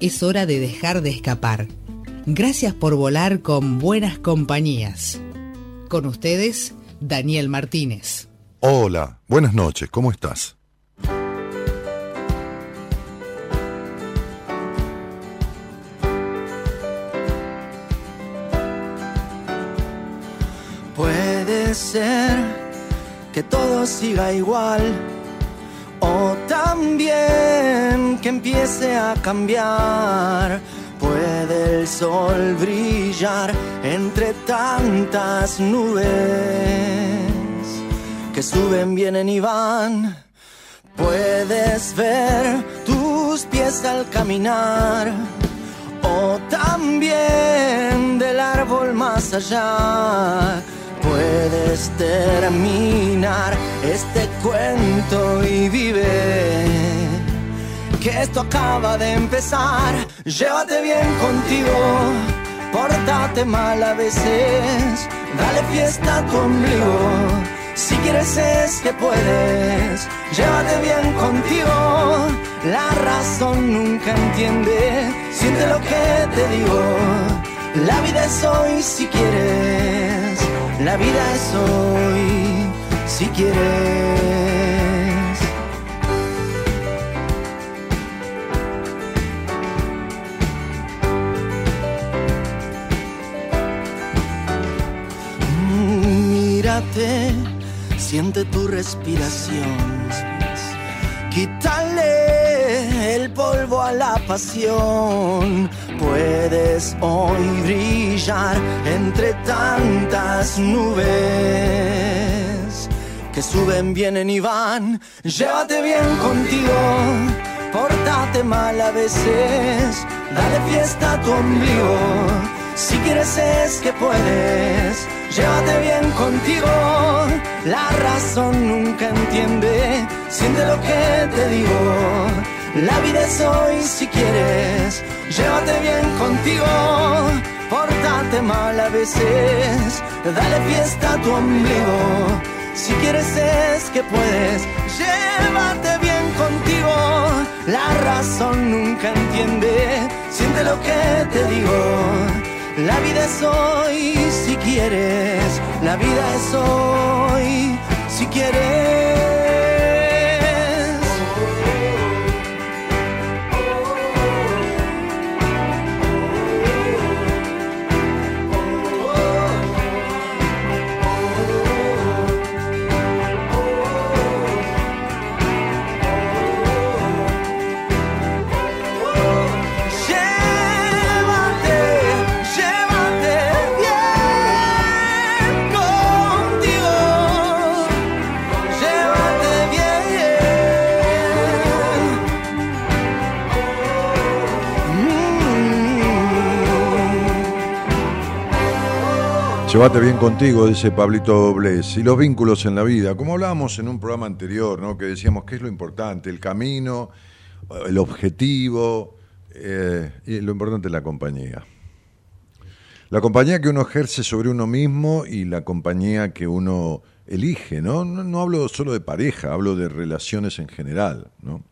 es hora de dejar de escapar. Gracias por volar con buenas compañías. Con ustedes, Daniel Martínez. Hola, buenas noches, ¿cómo estás? Puede ser que todo siga igual o también que empiece a cambiar. Puede el sol brillar entre tantas nubes que suben, vienen y van. Puedes ver tus pies al caminar o también del árbol más allá puedes terminar este cuento y vive. Que esto acaba de empezar, llévate bien contigo, portate mal a veces, dale fiesta a tu ombligo. Si quieres es que puedes, llévate bien contigo. La razón nunca entiende, siente lo que te digo. La vida es hoy si quieres la vida es hoy, si quieres. Mírate, siente tu respiración. Quítale el polvo a la pasión puedes hoy brillar entre tantas nubes que suben, vienen y van. Llévate bien contigo, portate mal a veces, dale fiesta a tu ombligo. Si quieres es que puedes, llévate bien contigo. La razón nunca entiende, siente lo que te digo. La vida es hoy si quieres llévate bien contigo, portate mal a veces, dale fiesta a tu ombligo, si quieres es que puedes, llévate bien contigo, la razón nunca entiende, siente lo que te digo, la vida es hoy si quieres, la vida es hoy si quieres. Llévate bien contigo, dice Pablito Bles. Y los vínculos en la vida, como hablábamos en un programa anterior, ¿no? que decíamos qué es lo importante, el camino, el objetivo, eh, y lo importante es la compañía. La compañía que uno ejerce sobre uno mismo y la compañía que uno elige, ¿no? No, no hablo solo de pareja, hablo de relaciones en general, ¿no?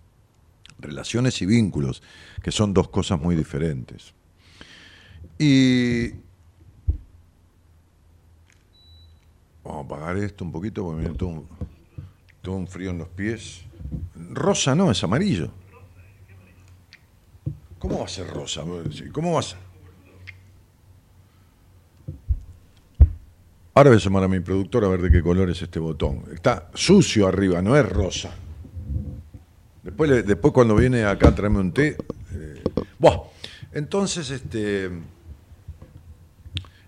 Relaciones y vínculos, que son dos cosas muy diferentes. Y Vamos a apagar esto un poquito porque me todo todo un frío en los pies. Rosa no, es amarillo. ¿Cómo va a ser rosa? ¿Cómo va a ser? Ahora voy a llamar a mi productor a ver de qué color es este botón. Está sucio arriba, no es rosa. Después, después cuando viene acá a traerme un té. Eh, entonces, este,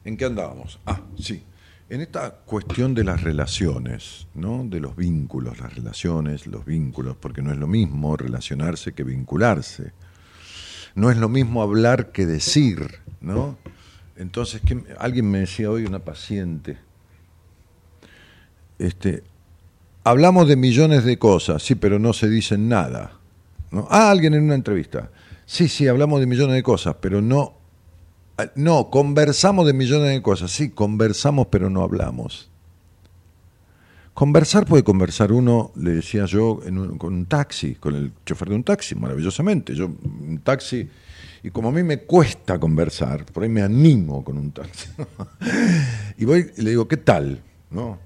¿en qué andábamos? Ah, sí. En esta cuestión de las relaciones, ¿no? de los vínculos, las relaciones, los vínculos, porque no es lo mismo relacionarse que vincularse. no es lo mismo hablar que decir, ¿no? Entonces, ¿qué- alguien me decía hoy, una paciente, este, hablamos de millones de cosas, sí, pero no se dicen nada. ¿no? Ah, alguien en una entrevista. Sí, sí, hablamos de millones de cosas, pero no. Ah, No, conversamos de millones de cosas. Sí, conversamos, pero no hablamos. Conversar puede conversar uno, le decía yo, con un taxi, con el chofer de un taxi, maravillosamente. Yo, un taxi, y como a mí me cuesta conversar, por ahí me animo con un taxi. y voy y le digo, ¿qué tal? ¿No?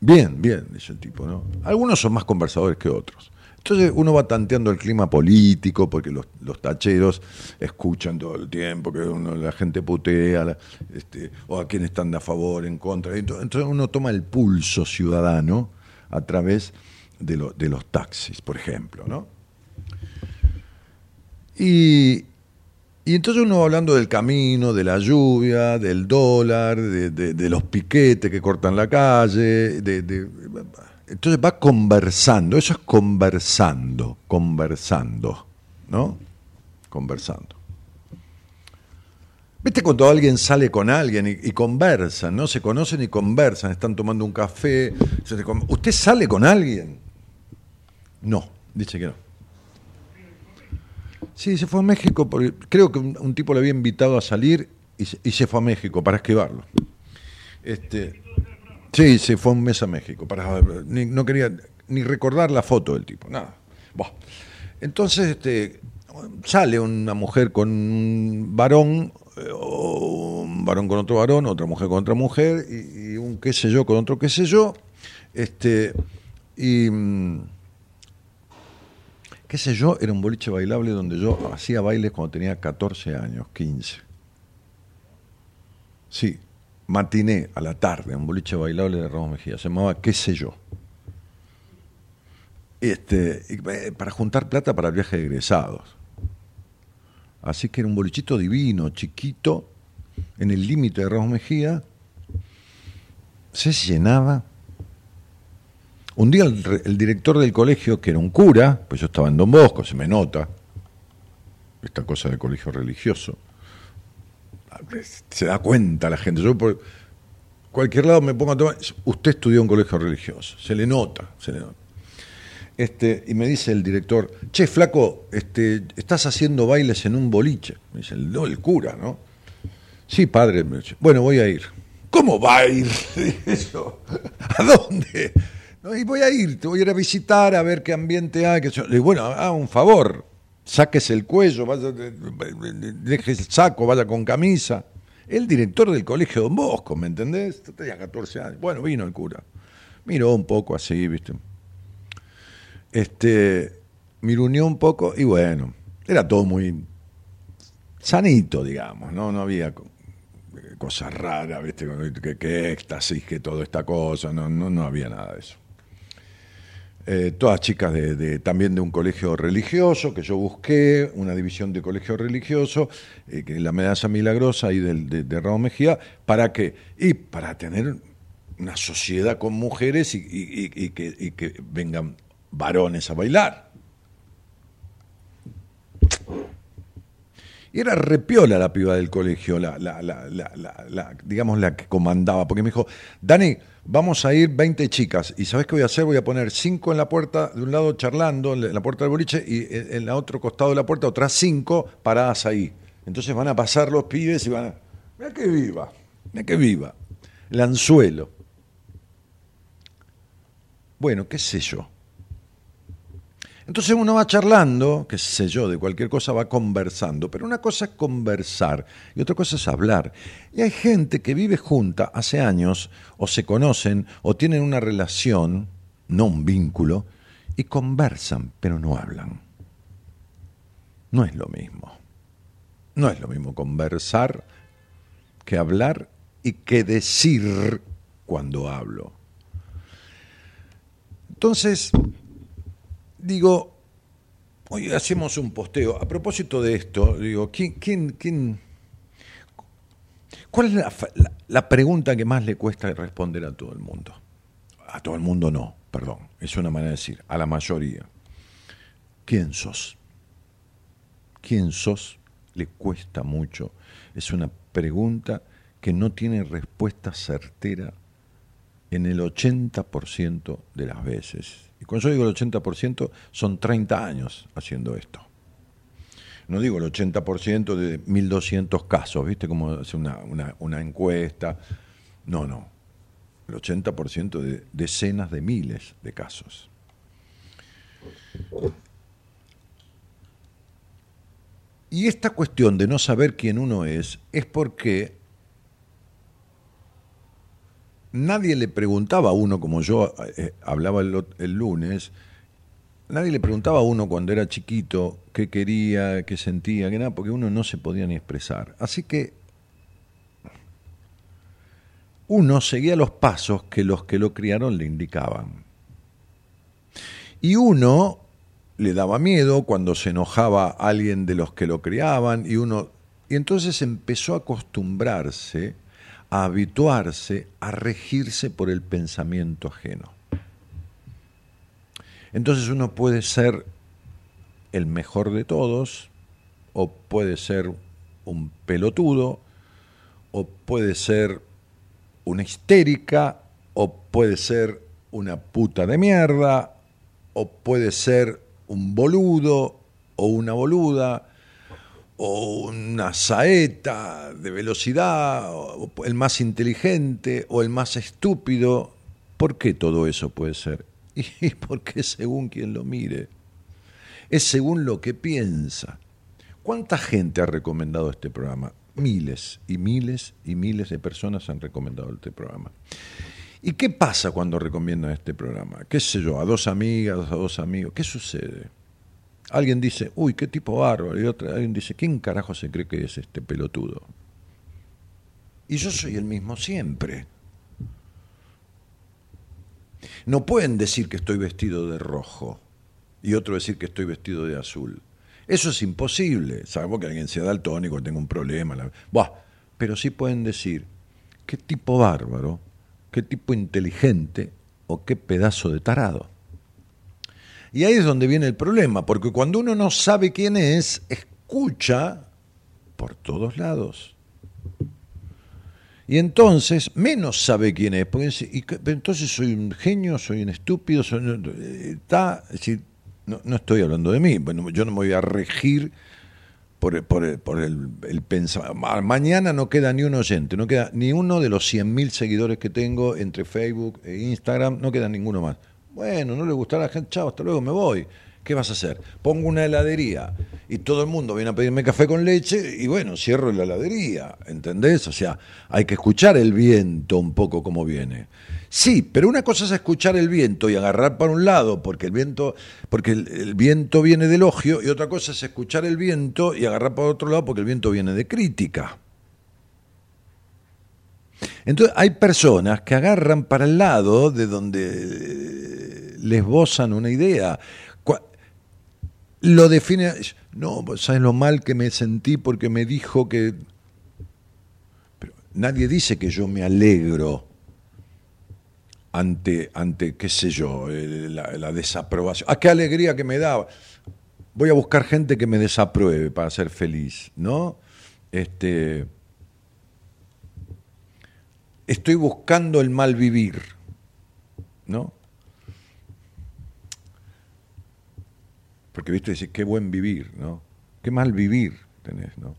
Bien, bien, dice el tipo, ¿no? Algunos son más conversadores que otros. Entonces uno va tanteando el clima político, porque los, tacheros escuchan todo el tiempo que la gente putea, este, o a quienes están a favor, en contra. Entonces uno toma el pulso ciudadano a través de, lo- de los taxis, por ejemplo, ¿no? Y, entonces uno va hablando del camino, de la lluvia, del dólar, de, los piquetes que cortan la calle, de- entonces va conversando, eso es conversando, conversando, ¿no? Conversando. ¿Viste cuando alguien sale con alguien y, conversan, ¿no? Se conocen y conversan, están tomando un café. ¿Usted sale con alguien? No, dice que no. Sí, se fue a México, porque creo que un, un tipo le había invitado a salir y se, y se fue a México para esquivarlo. Este, sí, se fue un mes a México, para, ni- no quería ni recordar la foto del tipo, nada. Buah. Entonces este, sale una mujer con un varón, eh, un varón con otro varón, otra mujer con otra mujer, y, y un qué sé yo con otro qué sé yo, este, y... mm, qué sé yo, era un boliche bailable donde yo hacía bailes cuando tenía 14 años, 15. Sí, matiné a la tarde, un boliche bailable de Ramos Mejía, se llamaba qué sé yo. Este, eh, para juntar plata para el viaje de egresados. Así que era un bolichito divino, chiquito, en el límite de Ramos Mejía, se llenaba. Un día el, re- el director del colegio, que era un cura, pues yo estaba en Don Bosco, se me nota, esta cosa del colegio religioso, se da cuenta la gente. Yo por cualquier lado me pongo a tomar, usted estudió en colegio religioso, se le nota, se le nota. Este, y me dice el director, che, flaco, este, estás haciendo bailes en un boliche. Me dice, no, el cura, ¿no? Sí, padre. bueno, voy a ir. ¿Cómo va a ir? Yo. ¿A dónde? No, y voy a ir, te voy a ir a visitar, a ver qué ambiente hay. Que. Le digo, bueno, haga un favor, sáquese el cuello, vaya, deje el saco, vaya con camisa. El director del colegio Don Bosco, ¿me entendés? Yo tenía 14 años. Bueno, vino el cura. Miró un poco así, ¿viste? Este, miruneó un poco y bueno, era todo muy sanito, digamos, ¿no? No había co- cosas raras, ¿viste? Que, que éxtasis, que toda esta cosa, no, no, no había nada de eso. Eh, todas chicas de, de- también de un colegio religioso que yo busqué, una división de colegio religioso, eh, que la medalla milagrosa y del, de, de Raúl Mejía, ¿para qué? Y para tener una sociedad con mujeres y- y que, y que vengan varones a bailar. Y era repiola la piba del colegio, la, la- la- la- digamos la que comandaba, porque me dijo, Dani, vamos a ir 20 chicas, y ¿sabes qué voy a hacer? Voy a poner 5 en la puerta, de un lado charlando, en la puerta del boliche, y en el otro costado de la puerta otras 5 paradas ahí. Entonces van a pasar los pibes y van a... Mira que viva, mira que viva. El anzuelo. Bueno, qué sé yo. Entonces uno va charlando, qué sé yo, de cualquier cosa va conversando, pero una cosa es conversar y otra cosa es hablar. Y hay gente que vive junta hace años, o se conocen, o tienen una relación, no un vínculo, y conversan, pero no hablan. No es lo mismo. No es lo mismo conversar que hablar y que decir cuando hablo. Entonces, digo, hoy hacemos un posteo. A propósito de esto, digo, ¿quién, quién, quién, ¿cuál es la, la- la pregunta que más le cuesta responder a todo el mundo? A todo el mundo no, perdón, es una manera de decir, a la mayoría. ¿Quién sos? ¿Quién sos le cuesta mucho. Es una pregunta que no tiene respuesta certera en el 80% de las veces. Y cuando yo digo el 80%, son 30 años haciendo esto. No digo el 80% de 1.200 casos, ¿viste? Como hace una, una encuesta. No, no. El 80% de decenas de miles de casos. Y esta cuestión de no saber quién uno es es porque nadie le preguntaba a uno, como yo eh, hablaba el, lunes, nadie le preguntaba a uno cuando era chiquito qué quería, qué sentía, qué nada, porque uno no se podía ni expresar. Así que uno seguía los pasos que los que lo criaron le indicaban. Y uno le daba miedo cuando se enojaba alguien de los que lo criaban y uno y entonces empezó a acostumbrarse, a habituarse, a regirse por el pensamiento ajeno. Entonces uno puede ser el mejor de todos, o puede ser un pelotudo, o puede ser una histérica, o puede ser una puta de mierda, o puede ser un boludo o una boluda o una saeta de velocidad, o el más inteligente o el más estúpido. ¿Por qué todo eso puede ser? Y porque según quien lo mire. Es según lo que piensa. ¿Cuánta gente ha recomendado este programa? Miles y miles y miles de personas han recomendado este programa. ¿Y qué pasa cuando recomiendan este programa? ¿Qué sé yo? A dos amigas, a dos amigos. ¿Qué sucede? Alguien dice, uy, qué tipo bárbaro. Y otro, alguien dice, ¿quién carajo se cree que es este pelotudo? Y yo soy el mismo siempre. No pueden decir que estoy vestido de rojo y otro decir que estoy vestido de azul. Eso es imposible, salvo que alguien sea daltónico, tenga un problema. Buah, pero sí pueden decir, qué tipo bárbaro qué tipo inteligente o qué pedazo de tarado. Y ahí es donde viene el problema, porque cuando uno no sabe quién es, escucha por todos lados. Y entonces menos sabe quién es, porque y, entonces soy un genio, soy un estúpido, está, no, no, estoy hablando de mí, bueno, yo no me voy a regir por, por, por el, el pensamiento. Mañana no queda ni un oyente, no queda ni uno de los 100.000 seguidores que tengo entre Facebook e Instagram, no queda ninguno más. Bueno, no le gustará a la gente, chao, hasta luego, me voy. ¿Qué vas a hacer? Pongo una heladería y todo el mundo viene a pedirme café con leche y bueno, cierro la heladería, ¿entendés? O sea, hay que escuchar el viento un poco como viene. Sí, pero una cosa es escuchar el viento y agarrar para un lado, porque el viento, porque el, viento viene de elogio, y otra cosa es escuchar el viento y agarrar para otro lado, porque el viento viene de crítica. Entonces hay personas que agarran para el lado de donde les bozan una idea. Lo define, no, ¿sabes lo mal que me sentí porque me dijo que... Pero nadie dice que yo me alegro ante, ante qué sé yo, eh, la, desaprobación. ¡Ah, qué alegría que me da! Voy a buscar gente que me desapruebe para ser feliz, ¿no? Este, estoy buscando el mal vivir, ¿no? Porque, viste, decir, qué buen vivir, ¿no? Qué mal vivir tenés, ¿no?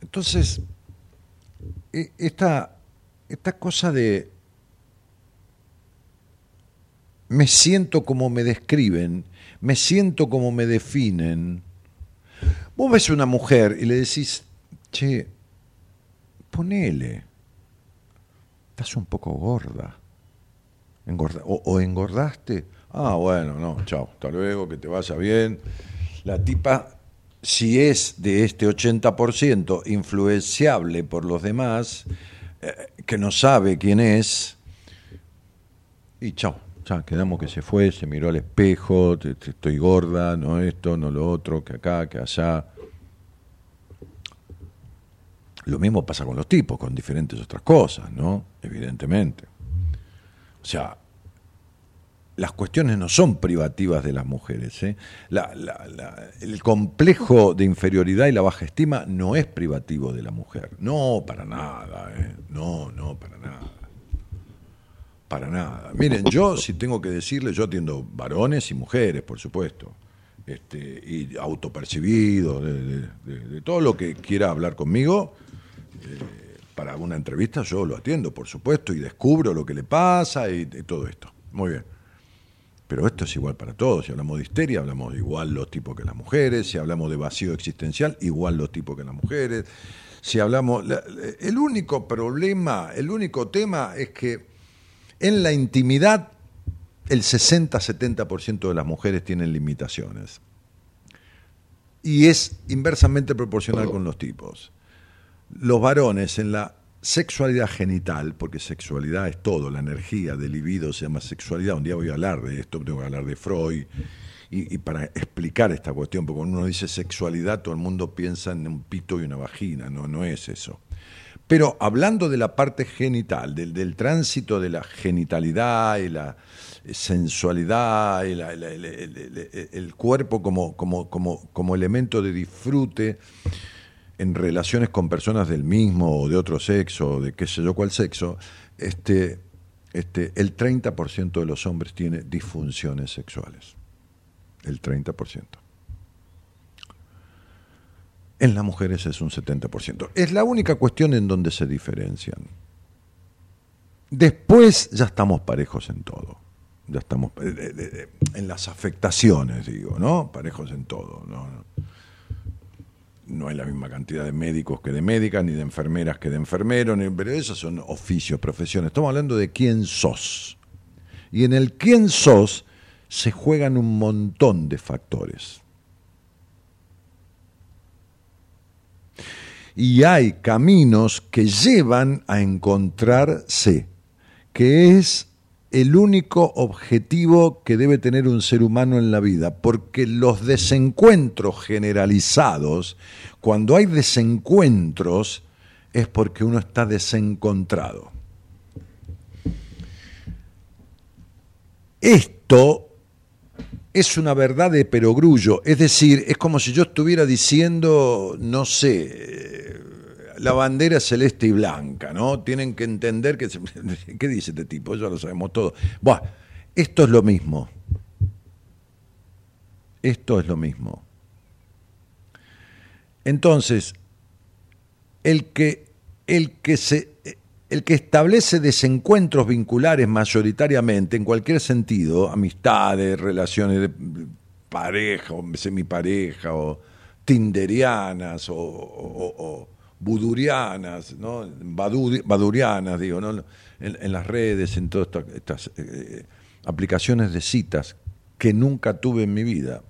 Entonces, e, esta, esta cosa de, me siento como me describen, me siento como me definen. Vos ves una mujer y le decís, che, ponele, estás un poco gorda. o, engordaste. Ah, bueno, no, chao, hasta luego, que te vaya bien. La tipa, si es de este 80% influenciable por los demás, eh, que no sabe quién es, y chao ya quedamos que se fue, se miró al espejo, estoy gorda, no esto, no lo otro, que acá, que allá. Lo mismo pasa con los tipos, con diferentes otras cosas, ¿no? Evidentemente. O sea, las cuestiones no son privativas de las mujeres. ¿eh? el complejo de inferioridad y la baja estima no es privativo de la mujer. No, para nada. ¿eh? No, no, para nada. Para nada. Miren, yo si tengo que decirle, yo atiendo varones y mujeres, por supuesto. Este, y autopercibido, de, todo lo que quiera hablar conmigo. Eh, para una entrevista yo lo atiendo, por supuesto, y descubro lo que le pasa y todo esto. Muy bien. Pero esto es igual para todos. Si hablamos de histeria, hablamos igual los tipos que las mujeres. Si hablamos de vacío existencial, igual los tipos que las mujeres. Si hablamos. El único problema, el único tema es que en la intimidad el 60-70% de las mujeres tienen limitaciones. Y es inversamente proporcional con los tipos. Los varones en la sexualidad genital, porque sexualidad es todo, la energía del libido se llama sexualidad. Un día voy a hablar de esto, tengo que hablar de Freud. Y, para explicar esta cuestión, porque cuando uno dice sexualidad, todo el mundo piensa en un pito y una vagina, no, no es eso. Pero hablando de la parte genital, del, del tránsito de la genitalidad y la sensualidad, el, cuerpo como, como, como, como elemento de disfrute, en relaciones con personas del mismo o de otro sexo, o de qué sé yo cuál sexo, este, este, el 30% de los hombres tiene disfunciones sexuales. El 30%. En las mujeres es un 70%. Es la única cuestión en donde se diferencian. Después ya estamos parejos en todo. Ya estamos eh, eh, eh, en las afectaciones, digo, ¿no? Parejos en todo. ¿no? no hay la misma cantidad de médicos que de médicas, ni de enfermeras que de enfermeros, pero esos son oficios, profesiones. Estamos hablando de quién sos. Y en el quién sos se juegan un montón de factores. Y hay caminos que llevan a encontrarse, que es el único objetivo que debe tener un ser humano en la vida, porque los desencuentros generalizados, cuando hay desencuentros, es porque uno está desencontrado. Esto es una verdad de perogrullo, es decir, es como si yo estuviera diciendo, no sé, la bandera celeste y blanca, ¿no? Tienen que entender que... ¿Qué dice este tipo? Ya lo sabemos todo. Bueno, esto es lo mismo. Esto es lo mismo. Entonces, el que, el que, se, el que establece desencuentros vinculares mayoritariamente, en cualquier sentido, amistades, relaciones de pareja o semipareja o tinderianas o budurianas, ¿no? badurianas, digo, ¿no? en, las redes, en todas estas, eh, aplicaciones de citas que nunca tuve en mi vida.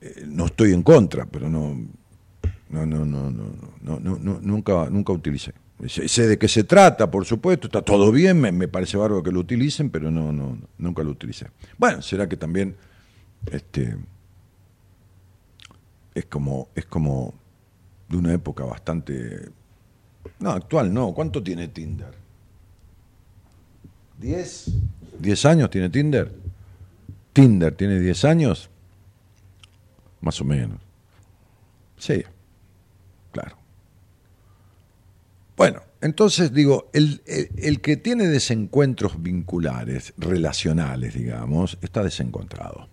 Eh, no estoy en contra, pero no, no, no, no, no, no, nunca, nunca utilicé. Sé, de qué se trata, por supuesto, está todo bien, me, me, parece bárbaro que lo utilicen, pero no, no, nunca lo utilicé. Bueno, será que también este, es como, es como de una época bastante... No, actual no. ¿Cuánto tiene Tinder? ¿Diez? ¿Diez años tiene Tinder? ¿Tinder tiene diez años? Más o menos. Sí, claro. Bueno, entonces digo, el, el, que tiene desencuentros vinculares, relacionales, digamos, está desencontrado.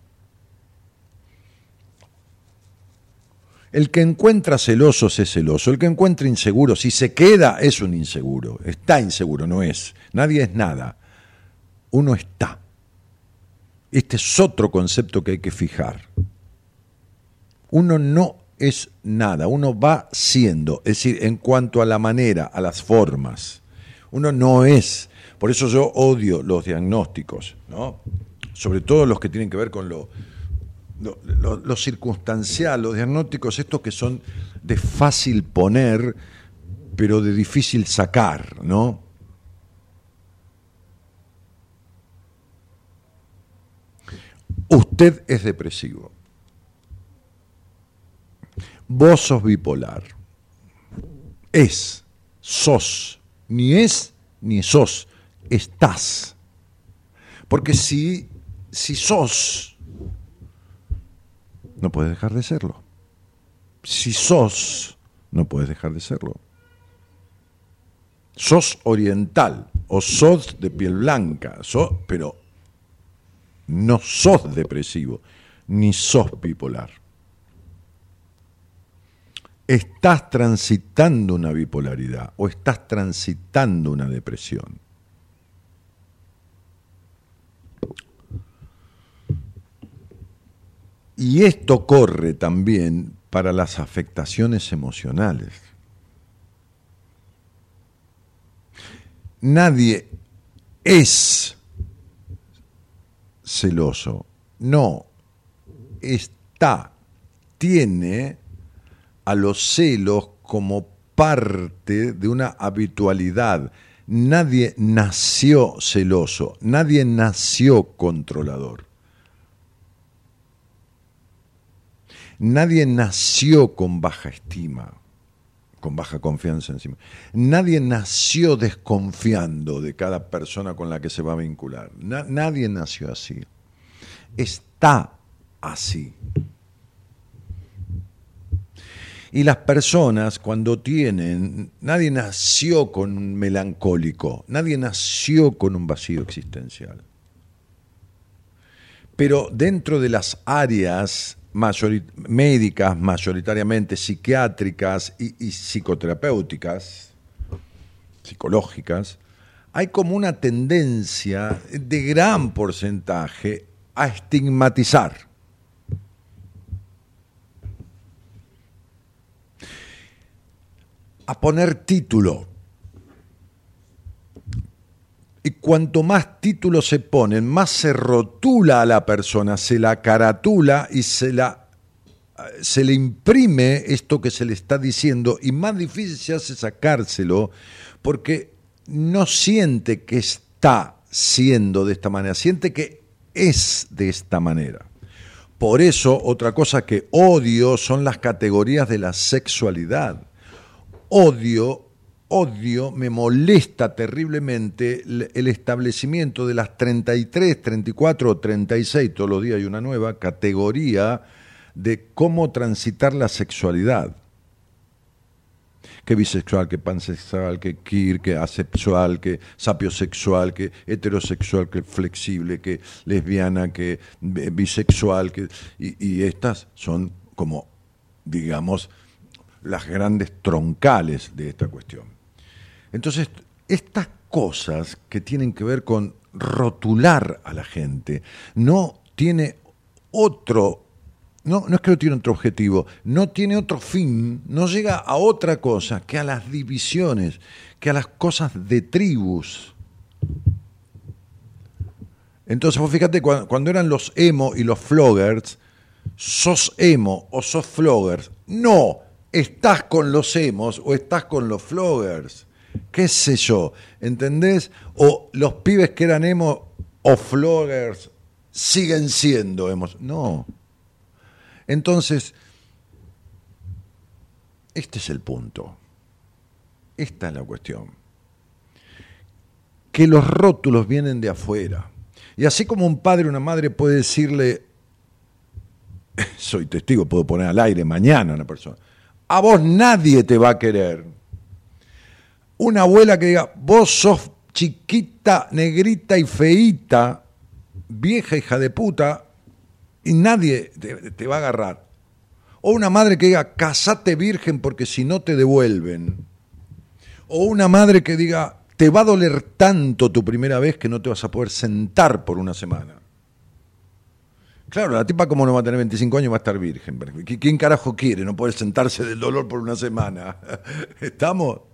El que encuentra celosos es celoso, el que encuentra inseguro, si se queda, es un inseguro, está inseguro, no es. Nadie es nada, uno está. Este es otro concepto que hay que fijar. Uno no es nada, uno va siendo, es decir, en cuanto a la manera, a las formas. Uno no es. Por eso yo odio los diagnósticos, ¿no? Sobre todo los que tienen que ver con lo, lo, circunstancial, los diagnósticos, estos que son de fácil poner, pero de difícil sacar, ¿no? Usted es depresivo. Vos sos bipolar. Es, sos, ni es ni sos, estás. Porque si, si sos, no puedes dejar de serlo. Si sos, no puedes dejar de serlo. Sos oriental o sos de piel blanca, sos, pero no sos depresivo, ni sos bipolar. Estás transitando una bipolaridad o estás transitando una depresión. Y esto corre también para las afectaciones emocionales. Nadie es celoso, no, está, tiene a los celos como parte de una habitualidad. Nadie nació celoso, nadie nació controlador. Nadie nació con baja estima, con baja confianza encima. Nadie nació desconfiando de cada persona con la que se va a vincular. nadie nació así. Está así. Y las personas cuando tienen, nadie nació con un melancólico, nadie nació con un vacío existencial. Pero dentro de las áreas médicas, mayoritariamente psiquiátricas y, psicoterapéuticas, psicológicas, hay como una tendencia de gran porcentaje a estigmatizar. a poner título. Y cuanto más títulos se ponen, más se rotula a la persona, se la caratula y se, la, se le imprime esto que se le está diciendo y más difícil se hace sacárselo porque no siente que está siendo de esta manera, siente que es de esta manera. Por eso, otra cosa que odio son las categorías de la sexualidad. Odio odio, me molesta terriblemente el establecimiento de las 33, 34 o 36, todos los días hay una nueva categoría de cómo transitar la sexualidad. Que bisexual, que pansexual, que queer, que asexual, que sapiosexual, que heterosexual, que flexible, que lesbiana, que bisexual, que, y estas son como, digamos, las grandes troncales de esta cuestión. Entonces, estas cosas que tienen que ver con rotular a la gente, no tiene otro, no, no es que no tiene otro objetivo, no tiene otro fin, no llega a otra cosa que a las divisiones, que a las cosas de tribus. Entonces, vos fíjate, cuando, cuando eran los emo y los floggers, sos emo o sos floggers. No, estás con los emos o estás con los floggers qué sé yo, ¿entendés? O los pibes que eran emo o floggers siguen siendo emos. No. Entonces, este es el punto. Esta es la cuestión. Que los rótulos vienen de afuera. Y así como un padre o una madre puede decirle, soy testigo, puedo poner al aire mañana a una persona, a vos nadie te va a querer una abuela que diga, vos sos chiquita, negrita y feíta, vieja hija de puta, y nadie te, va a agarrar. O una madre que diga, casate virgen porque si no te devuelven. O una madre que diga, te va a doler tanto tu primera vez que no te vas a poder sentar por una semana. Claro, la tipa como no va a tener 25 años va a estar virgen. ¿Quién carajo quiere no poder sentarse del dolor por una semana? ¿Estamos?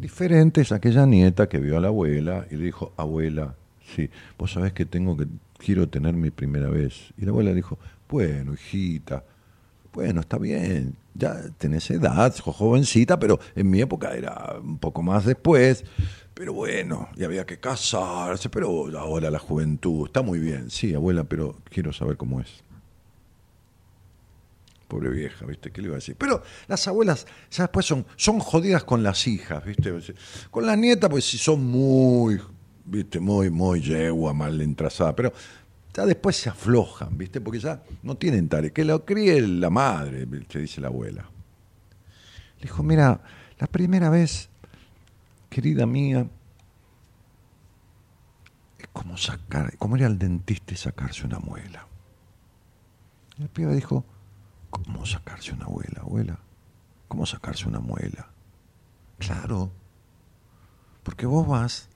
Diferente es aquella nieta que vio a la abuela y le dijo, abuela, sí, vos sabés que tengo que, quiero tener mi primera vez. Y la abuela dijo, bueno, hijita, bueno, está bien, ya tenés edad, sos jovencita, pero en mi época era un poco más después, pero bueno, y había que casarse, pero ahora la juventud, está muy bien, sí, abuela, pero quiero saber cómo es. Pobre vieja, ¿viste? ¿Qué le iba a decir? Pero las abuelas ya después son, son jodidas con las hijas, ¿viste? Con las nietas, pues si son muy viste, muy, muy yegua, mal entrazada, pero ya después se aflojan, viste, porque ya no tienen tarea. Que lo críe la madre, te dice la abuela. Le dijo, mira, la primera vez, querida mía, es como sacar, como ir al dentista y sacarse una muela. Y el pibe dijo, ¿cómo sacarse una muela, abuela? ¿Cómo sacarse una muela? Claro, porque vos vas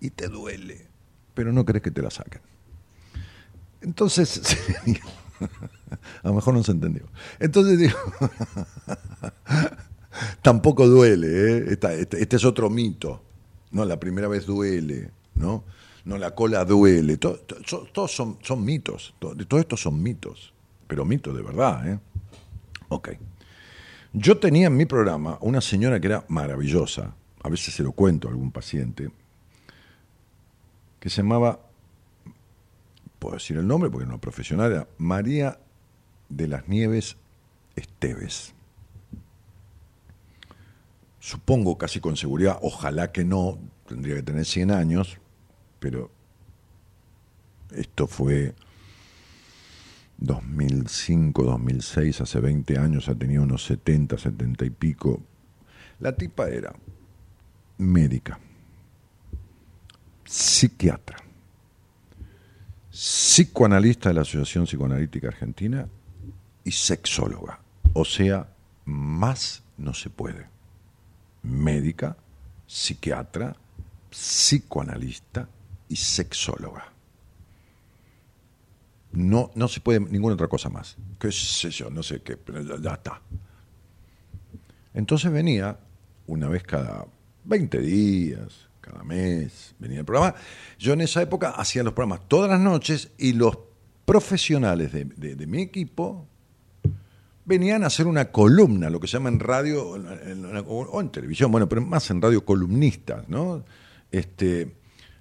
y te duele, pero no crees que te la saquen. Entonces, a lo mejor no se entendió. Entonces digo, tampoco duele, ¿eh? este, este, es otro mito. No, la primera vez duele, ¿no? No, la cola duele. Todos son, mitos. Todo, esto son mitos. Pero mitos de verdad, ¿eh? Ok. Yo tenía en mi programa una señora que era maravillosa, a veces se lo cuento a algún paciente, que se llamaba, puedo decir el nombre porque no es profesional, era María de las Nieves Esteves. Supongo casi con seguridad, ojalá que no, tendría que tener 100 años, pero esto fue 2005, 2006, hace 20 años, ha tenido unos 70, 70 y pico. La tipa era médica, psiquiatra, psicoanalista de la Asociación Psicoanalítica Argentina y sexóloga. O sea, más no se puede. Médica, psiquiatra, psicoanalista y sexóloga. No, no se puede ninguna otra cosa más. ¿Qué sé yo? No sé qué, pero ya está. Entonces venía una vez cada 20 días, cada mes, venía el programa. Yo en esa época hacía los programas todas las noches y los profesionales de, mi equipo venían a hacer una columna, lo que se llama en radio o en televisión, bueno, pero más en radio columnistas, ¿no? Este,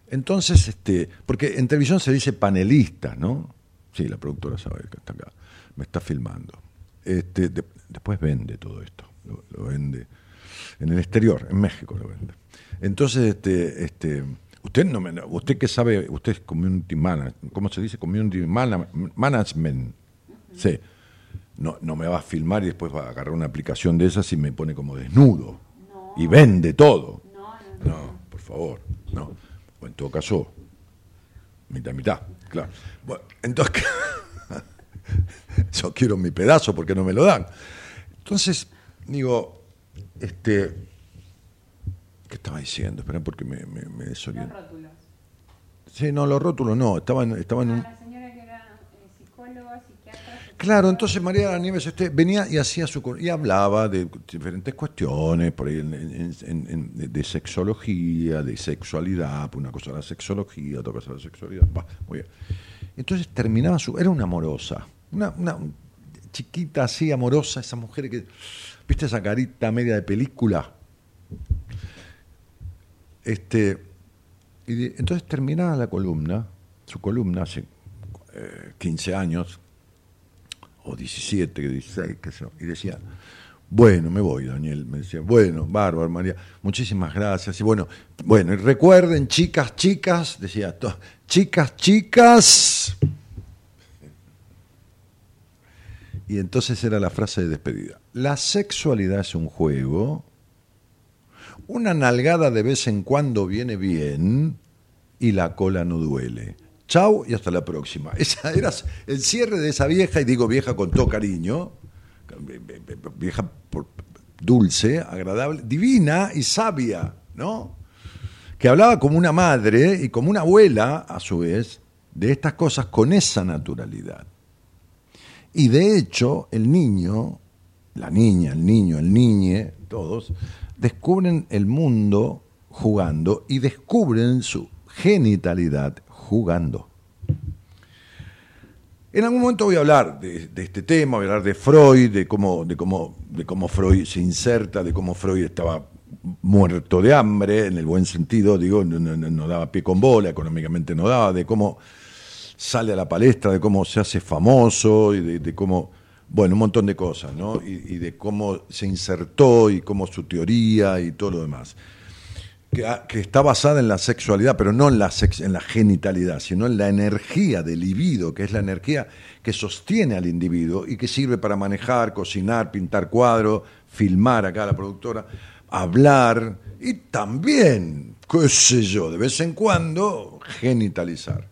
entonces, este, porque en televisión se dice panelistas, ¿no? Sí, la productora sabe que está acá, me está filmando. Este, después vende todo esto, lo vende en el exterior, en México lo vende. Entonces, este, este, usted no me, usted que sabe, usted es community manager, ¿cómo se dice? Community management. Sí. No, no me va a filmar y después va a agarrar una aplicación de esas y me pone como desnudo. Y vende todo. No, no, no. por favor. No. O en todo caso, mitad, mitad. Claro. Bueno, entonces, yo quiero mi pedazo porque no me lo dan. Entonces, digo, este, ¿Qué estaba diciendo? Espera, porque me, me, me desoriento. Los rótulos. Sí, no, los rótulos no. Estaban, estaban en ah, un... La señora que era eh, psicóloga, psiquiatra... Claro, entonces María de la Nieves este, venía y hacía su y hablaba de diferentes cuestiones, por ahí de sexología, de sexualidad, una cosa era la sexología, otra cosa era la sexualidad. muy bien. Entonces terminaba su, era una amorosa, una, una chiquita así amorosa, esa mujer que ¿Viste esa carita media de película? Este, y entonces terminaba la columna, su columna hace 15 eh, años, o 17, 16, qué sé y decía, bueno, me voy, Daniel. Me decía, bueno, bárbaro, María, muchísimas gracias. Y bueno, bueno, y recuerden, chicas, chicas, decía, chicas, chicas, Y entonces era la frase de despedida. La sexualidad es un juego, una nalgada de vez en cuando viene bien y la cola no duele. Chau y hasta la próxima. Esa era el cierre de esa vieja, y digo vieja con todo cariño, vieja dulce, agradable, divina y sabia, ¿no? Que hablaba como una madre y como una abuela, a su vez, de estas cosas con esa naturalidad. Y de hecho, el niño, la niña, el niño, el niñe, todos, descubren el mundo jugando y descubren su genitalidad jugando. En algún momento voy a hablar de, este tema, voy a hablar de Freud, de cómo, de, cómo, de cómo Freud se inserta, de cómo Freud estaba muerto de hambre, en el buen sentido, digo, no, no daba pie con bola, económicamente no daba, de cómo sale a la palestra, de cómo se hace famoso y de, cómo, bueno, un montón de cosas, ¿no? Y, de cómo se insertó y cómo su teoría y todo lo demás. Que, está basada en la sexualidad, pero no en la, en la genitalidad, sino en la energía del libido, que es la energía que sostiene al individuo y que sirve para manejar, cocinar, pintar cuadros, filmar acá a la productora, hablar y también, qué sé yo, de vez en cuando genitalizar.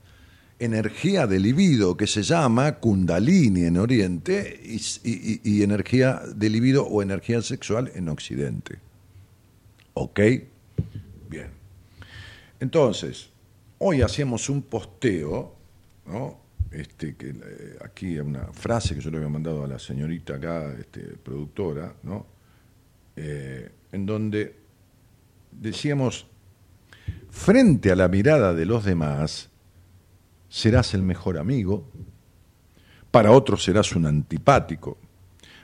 Energía del libido que se llama kundalini en Oriente y, y energía del libido o energía sexual en Occidente. ¿Ok? Entonces, hoy hacíamos un posteo, ¿no? Este, que eh, aquí una frase que yo le había mandado a la señorita acá, este, productora, ¿no? Eh, en donde decíamos, frente a la mirada de los demás, serás el mejor amigo, para otros serás un antipático,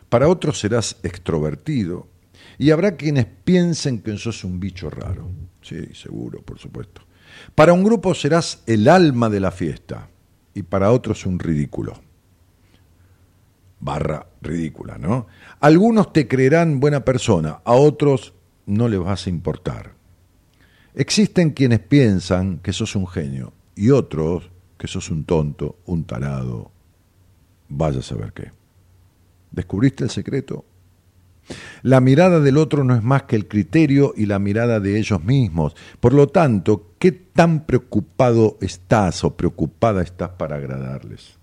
para otros serás extrovertido, y habrá quienes piensen que sos un bicho raro. Sí, seguro, por supuesto. Para un grupo serás el alma de la fiesta y para otros un ridículo. Barra ridícula, ¿no? Algunos te creerán buena persona, a otros no les vas a importar. Existen quienes piensan que sos un genio y otros que sos un tonto, un tarado, vaya a saber qué. ¿Descubriste el secreto? La mirada del otro no es más que el criterio y la mirada de ellos mismos. Por lo tanto, ¿qué tan preocupado estás o preocupada estás para agradarles?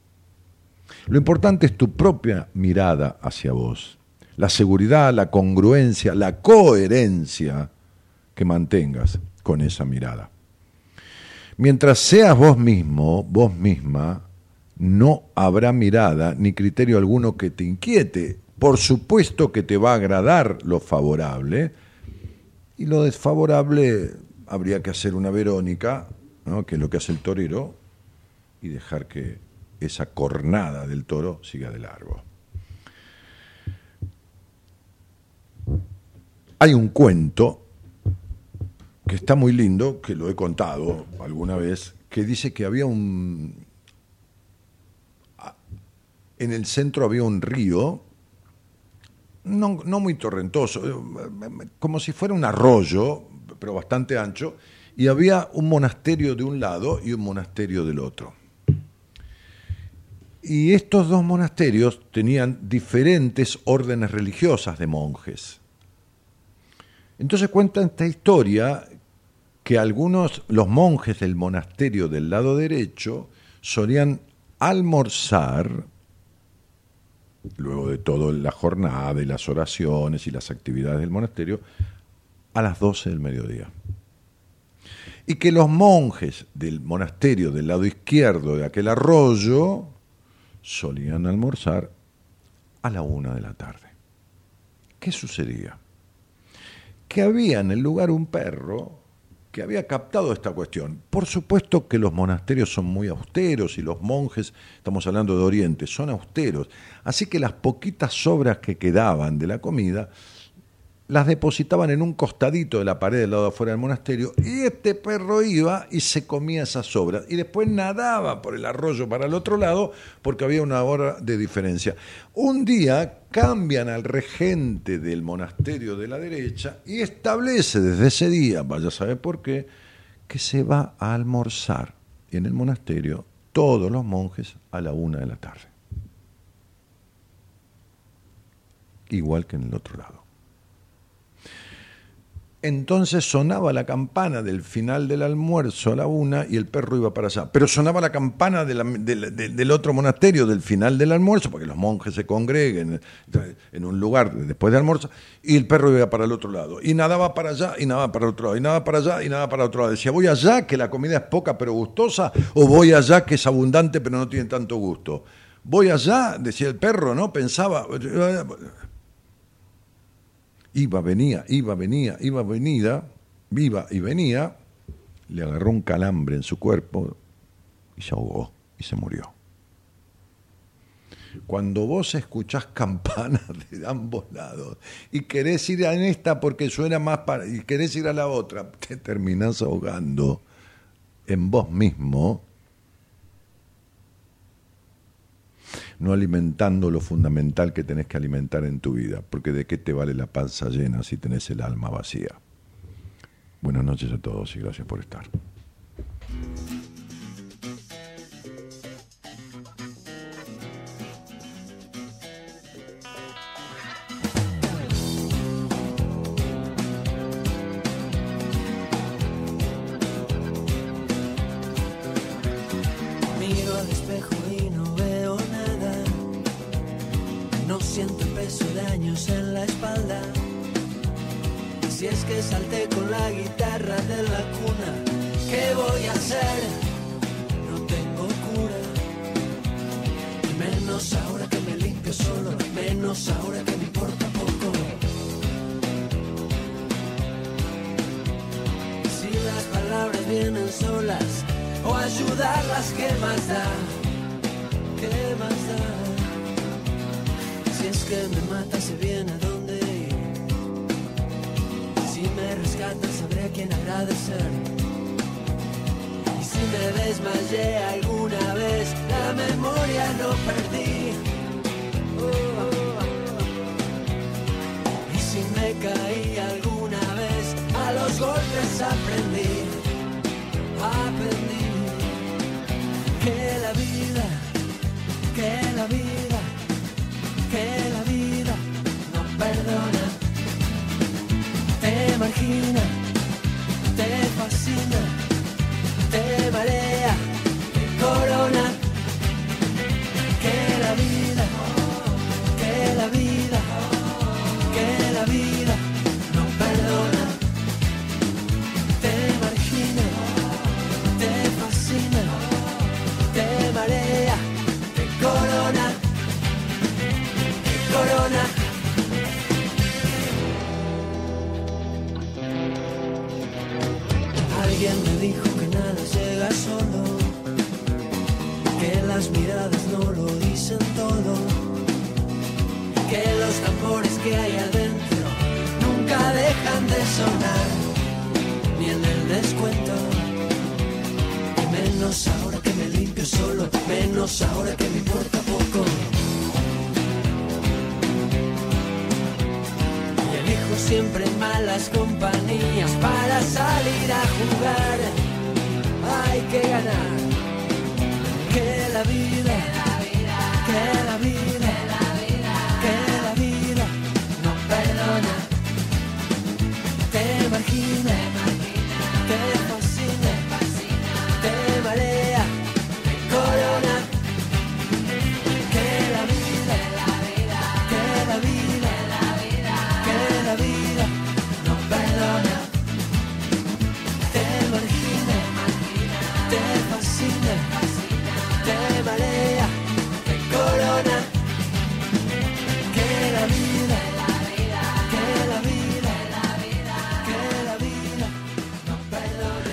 Lo importante es tu propia mirada hacia vos. La seguridad, la congruencia, la coherencia que mantengas con esa mirada. Mientras seas vos mismo, vos misma, no habrá mirada ni criterio alguno que te inquiete por supuesto que te va a agradar lo favorable y lo desfavorable habría que hacer una Verónica, que es lo que hace el torero, y dejar que esa cornada del toro siga de largo. Hay un cuento que está muy lindo, que lo he contado alguna vez, que dice que había un... En el centro había un río no, muy torrentoso, eh, como si fuera un arroyo, pero bastante ancho, y había un monasterio de un lado y un monasterio del otro. Y estos dos monasterios tenían diferentes órdenes religiosas de monjes. Entonces cuenta esta historia que algunos, los monjes del monasterio del lado derecho, solían almorzar luego de toda la jornada y las oraciones y las actividades del monasterio, a las 12 del mediodía. Y que los monjes del monasterio del lado izquierdo de aquel arroyo solían almorzar a la una de la tarde. ¿Qué sucedía? Que había en el lugar un perro que había captado esta cuestión. Por supuesto que los monasterios son muy austeros y los monjes, estamos hablando de Oriente, son austeros. Así que las poquitas sobras que quedaban de la comida las depositaban en un costadito de la pared del lado de afuera del monasterio y este perro iba y se comía esas sobras y después nadaba por el arroyo para el otro lado porque había una hora de diferencia. Un día cambian al regente del monasterio de la derecha y establece desde ese día, vaya a saber por qué, que se va a almorzar en el monasterio todos los monjes a la una de la tarde. Igual que en el otro lado. Entonces sonaba la campana del final del almuerzo a la una y el perro iba para allá. Pero sonaba la campana del otro monasterio del final del almuerzo, porque los monjes se congreguen en un lugar después del almuerzo, y el perro iba para el otro lado. Y nadaba para allá y nadaba para el otro lado, y nada para allá y nada para el otro lado. Decía, ¿voy allá que la comida es poca pero gustosa? ¿O voy allá que es abundante pero no tiene tanto gusto? Voy allá, decía el perro, ¿no? Pensaba Iba, venía, iba, venía, iba, venida, viva y venía, le agarró un calambre en su cuerpo y se ahogó y se murió. Cuando vos escuchás campanas de ambos lados y querés ir a esta porque suena más para, y querés ir a la otra, te terminás ahogando en vos mismo no alimentando lo fundamental que tenés que alimentar en tu vida, porque de qué te vale la panza llena si tenés el alma vacía. Buenas noches a todos y gracias por estar.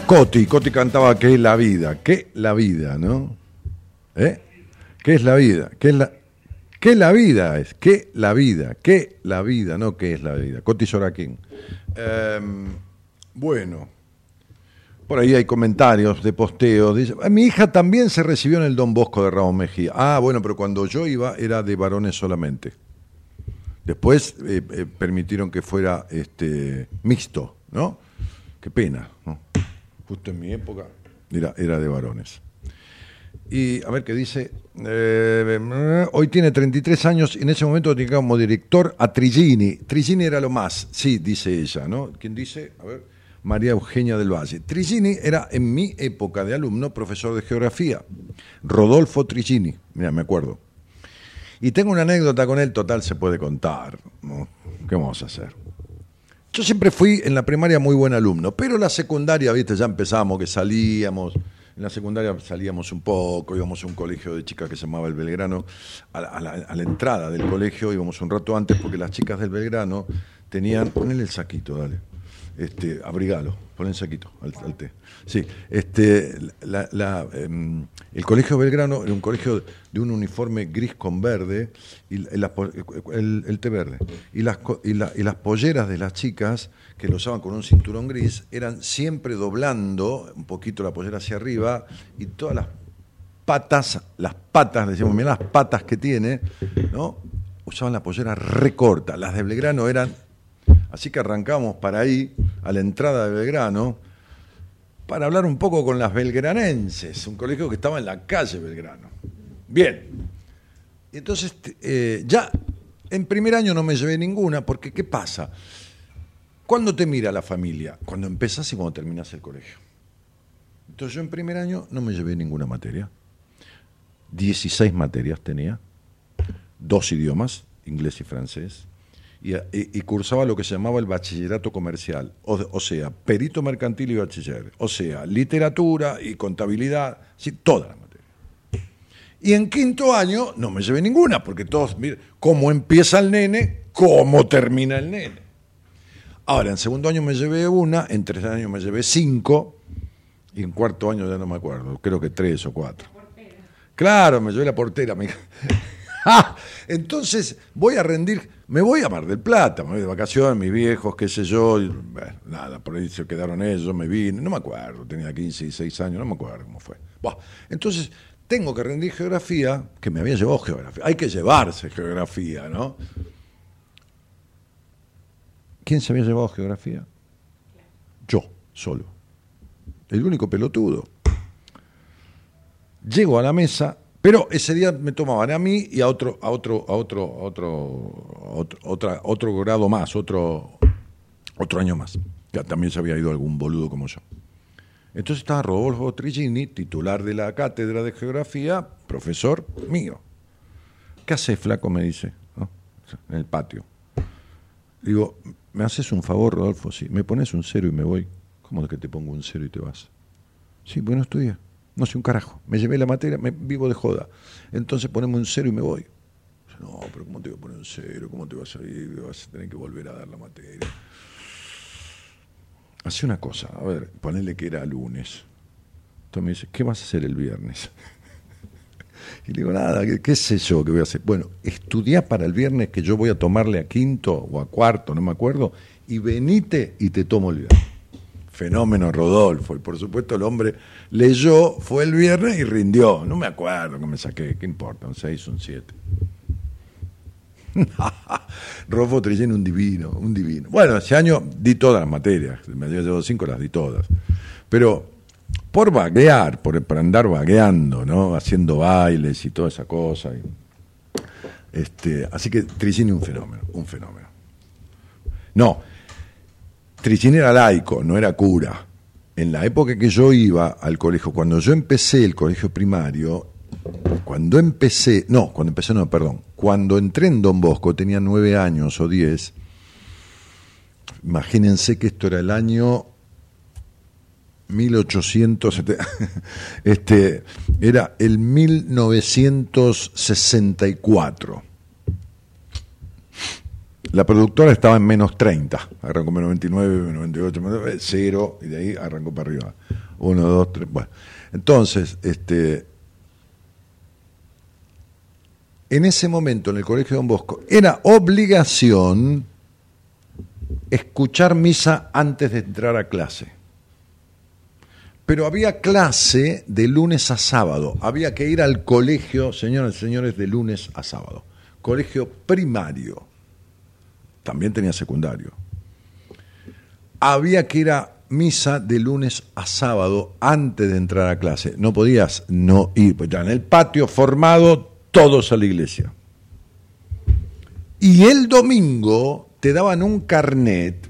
Coti, Coti cantaba ¿Qué es la vida? ¿Qué la vida, no? ¿Eh? ¿Qué es la vida? ¿Qué es la, ¿Qué la vida es? ¿Qué la vida? ¿Qué la vida? No, ¿qué es la vida? Coti Soraquín. Em, bueno, por ahí hay comentarios de posteo. Dice, "Ah, mi hija también se recibió en el Don Bosco de Ramos Mejía. Ah, bueno, pero cuando yo iba era de varones solamente. Después eh, eh, permitieron que fuera este, mixto, ¿no? Qué pena, ¿no? Justo en mi época era, era de varones. Y a ver qué dice. eh, hoy tiene 33 años y en ese momento tenía como director a Trigini. Trigini era lo más, sí, dice ella, ¿no? ¿Quién dice? A ver, María Eugenia del Valle. Trigini era en mi época de alumno profesor de geografía. Rodolfo Trigini, mira, me acuerdo. Y tengo una anécdota con él, total se puede contar. ¿Qué vamos a hacer? Yo siempre fui en la primaria muy buen alumno, pero la secundaria, viste, ya empezamos, que salíamos. En la secundaria salíamos un poco, íbamos a un colegio de chicas que se llamaba El Belgrano. A la, a la- a la entrada del colegio íbamos un rato antes porque las chicas del Belgrano tenían. Ponele el saquito, dale. Este, abrigalo, pon el saquito al, té. Sí, este, la- em, el colegio Belgrano era un colegio de un uniforme gris con verde, y, el, té verde. Y las, y, y las polleras de las chicas, que lo usaban con un cinturón gris, eran siempre doblando un poquito la pollera hacia arriba y todas las patas, las patas, decimos, mira las patas que tiene, ¿no? Usaban la pollera recorta. Las de Belgrano eran Así que arrancamos para ahí, a la entrada de Belgrano para hablar un poco con las belgranenses, un colegio que estaba en la calle Belgrano. Bien. Entonces, eh, ya en primer año no me llevé ninguna, porque ¿qué pasa? ¿Cuándo te mira la familia? Cuando empezás y cuando terminas el colegio. Entonces yo en primer año no me llevé ninguna materia. 16 materias tenía, dos idiomas, inglés y francés, y, cursaba lo que se llamaba el bachillerato comercial, o, sea, perito mercantil y bachiller, o sea, literatura y contabilidad, sí, todas las materias. Y en quinto año no me llevé ninguna, porque todos, miren, cómo empieza el nene, cómo termina el nene. Ahora, en segundo año me llevé una, en tres años me llevé cinco, y en cuarto año ya no me acuerdo, creo que tres o cuatro. Claro, me llevé la portera. Me... Entonces voy a rendir, me voy a Mar del Plata, me voy de vacaciones, mis viejos, qué sé yo, nada, por ahí se quedaron ellos, me vine, no me acuerdo, tenía 15 y 6 años, no me acuerdo cómo fue. entonces tengo que rendir geografía, que me había llevado geografía, hay que llevarse geografía, ¿no? ¿Quién se había llevado geografía? Yo, solo. El único pelotudo. Llego a la mesa, pero ese día me tomaban a mí y a otro, a otro, a otro, a otro, otra, otro grado más, otro, otro año más. Ya también se había ido algún boludo como yo. Entonces estaba Rodolfo Trigini, titular de la cátedra de geografía, profesor mío. ¿Qué hace flaco? me dice, en el patio. Digo, ¿me haces un favor, Rodolfo? Sí, me pones un cero y me voy. ¿Cómo es que te pongo un cero y te vas? Sí, bueno, estudia. No sé un carajo. Me llevé la materia, me vivo de joda. Entonces ponemos un cero y me voy. No, pero ¿cómo te voy a poner un cero? ¿Cómo te vas a ir? Vas a tener que volver a dar la materia. Hace una cosa, a ver, ponele que era lunes. Entonces me dice, ¿qué vas a hacer el viernes? Y le digo, nada, ¿qué, sé yo que voy a hacer? Bueno, estudia para el viernes que yo voy a tomarle a quinto o a cuarto, no me acuerdo, y venite y te tomo el viernes fenómeno Rodolfo. Y por supuesto el hombre leyó, fue el viernes y rindió. No me acuerdo que me saqué, ¿qué importa? Un 6, un 7. Rodolfo Trillén, un divino, un divino. Bueno, ese año di todas las materias, me había llevado cinco, las di todas. Pero por vaguear, por, andar vagueando, ¿no? Haciendo bailes y toda esa cosa. este, así que Trillén un fenómeno, un fenómeno. No, Trichin era laico, no era cura. En la época que yo iba al colegio, cuando yo empecé el colegio primario, cuando empecé, no, cuando empecé, no, perdón, cuando entré en Don Bosco, tenía nueve años o diez, imagínense que esto era el año 1870, este, era el 1964. La productora estaba en menos 30, arrancó en 99, 98, 0, y de ahí arrancó para arriba. 1, 2, 3, bueno. Entonces, este, en ese momento en el Colegio Don Bosco era obligación escuchar misa antes de entrar a clase. Pero había clase de lunes a sábado. Había que ir al colegio, señoras y señores, de lunes a sábado. Colegio primario también tenía secundario. Había que ir a misa de lunes a sábado antes de entrar a clase. No podías no ir, pues ya en el patio formado todos a la iglesia. Y el domingo te daban un carnet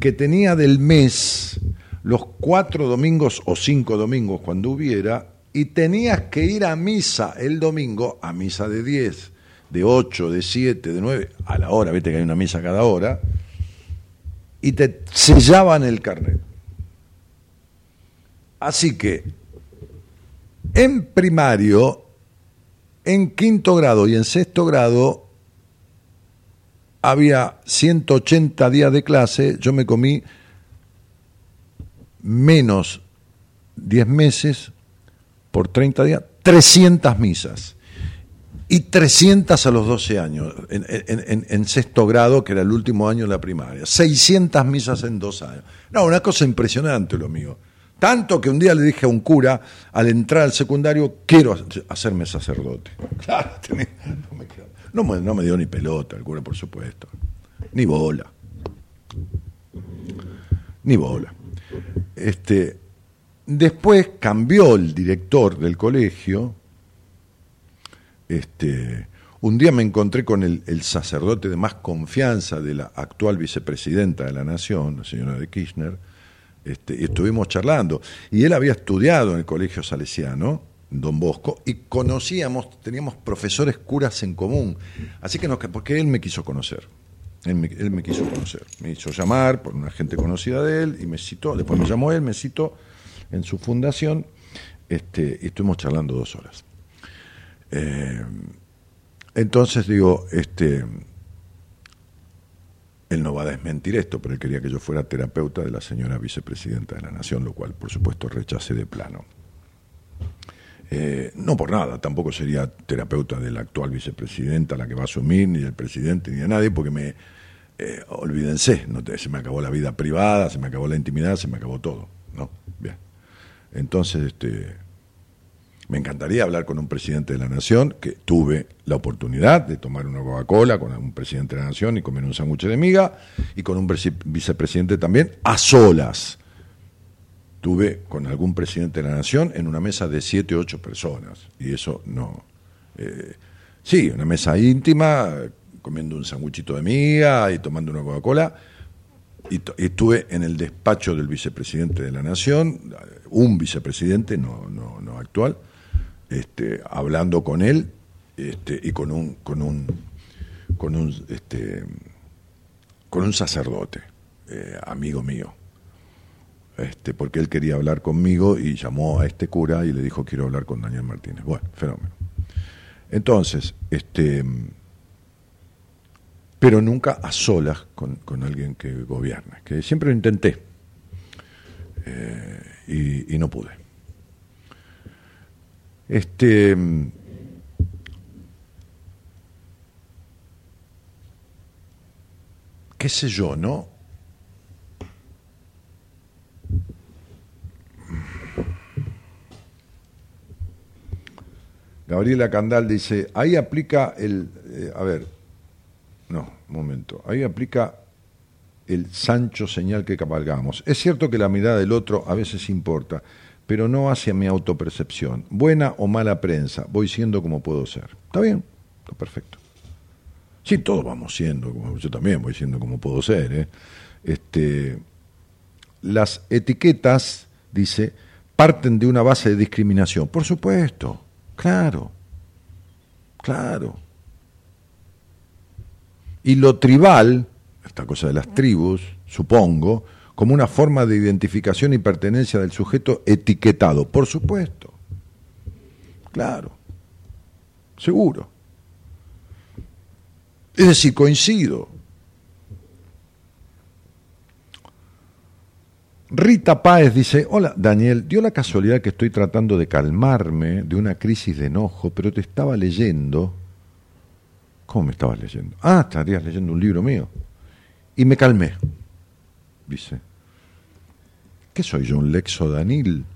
que tenía del mes los cuatro domingos o cinco domingos cuando hubiera, y tenías que ir a misa el domingo, a misa de diez de 8, de 7, de 9, a la hora, viste que hay una misa cada hora, y te sellaban el carnet. Así que en primario, en quinto grado y en sexto grado había 180 días de clase, yo me comí menos 10 meses por 30 días, 300 misas y 300 a los 12 años, en, sexto grado, que era el último año de la primaria. 600 misas en dos años. No, una cosa impresionante lo mío. Tanto que un día le dije a un cura, al entrar al secundario, quiero hacerme sacerdote. Claro, no, me, no me dio ni pelota el cura, por supuesto. Ni bola. Ni bola. Este, después cambió el director del colegio. Este, un día me encontré con el, sacerdote de más confianza de la actual vicepresidenta de la Nación, la señora de Kirchner, este, y estuvimos charlando. Y él había estudiado en el colegio salesiano, Don Bosco, y conocíamos, teníamos profesores curas en común. Así que, nos, porque él me quiso conocer. Él me, quiso conocer. Me hizo llamar por una gente conocida de él y me citó. Después me llamó él, me citó en su fundación este, y estuvimos charlando dos horas. Eh, entonces digo, este, él no va a desmentir esto, pero él quería que yo fuera terapeuta de la señora vicepresidenta de la Nación, lo cual por supuesto rechacé de plano. Eh, no por nada, tampoco sería terapeuta de la actual vicepresidenta, la que va a asumir, ni del presidente, ni de nadie, porque me, eh, olvídense, se me acabó la vida privada, se me acabó la intimidad, se me acabó todo, ¿no? Bien. Entonces, este, me encantaría hablar con un presidente de la nación, que tuve la oportunidad de tomar una Coca-Cola con un presidente de la nación y comer un sándwich de miga, y con un vicepresidente también, a solas. Tuve con algún presidente de la nación en una mesa de siete o ocho personas, y eso no. Eh, sí, una mesa íntima, comiendo un sanguchito de miga y tomando una Coca-Cola. Y, estuve en el despacho del vicepresidente de la Nación, un vicepresidente, no, no, no actual, este, hablando con él este, y con un, con un, con un, este, con un sacerdote, eh, amigo mío. Este, porque él quería hablar conmigo y llamó a este cura y le dijo quiero hablar con Daniel Martínez. Bueno, fenómeno. Entonces, este pero nunca a solas con, alguien que gobierna, que siempre lo intenté eh, y, no pude. Este. qué sé yo, ¿no? Gabriela Candal dice, ahí aplica el, eh, a ver, no, un momento. Ahí aplica el Sancho señal que cabalgamos. Es cierto que la mirada del otro a veces importa, pero no hacia mi autopercepción. Buena o mala prensa, voy siendo como puedo ser. ¿Está bien? Está perfecto. Sí, todos vamos siendo, yo también voy siendo como puedo ser. ¿eh? Este, las etiquetas, dice, parten de una base de discriminación. Por supuesto, claro, claro. Y lo tribal, esta cosa de las tribus, supongo, como una forma de identificación y pertenencia del sujeto etiquetado, por supuesto. Claro, seguro. Es decir, coincido. Rita Páez dice, hola Daniel, dio la casualidad que estoy tratando de calmarme de una crisis de enojo, pero te estaba leyendo ¿Cómo me estabas leyendo? Ah, estarías leyendo un libro mío. Y me calmé, dice. ¿Qué soy yo, un Lexo Danil?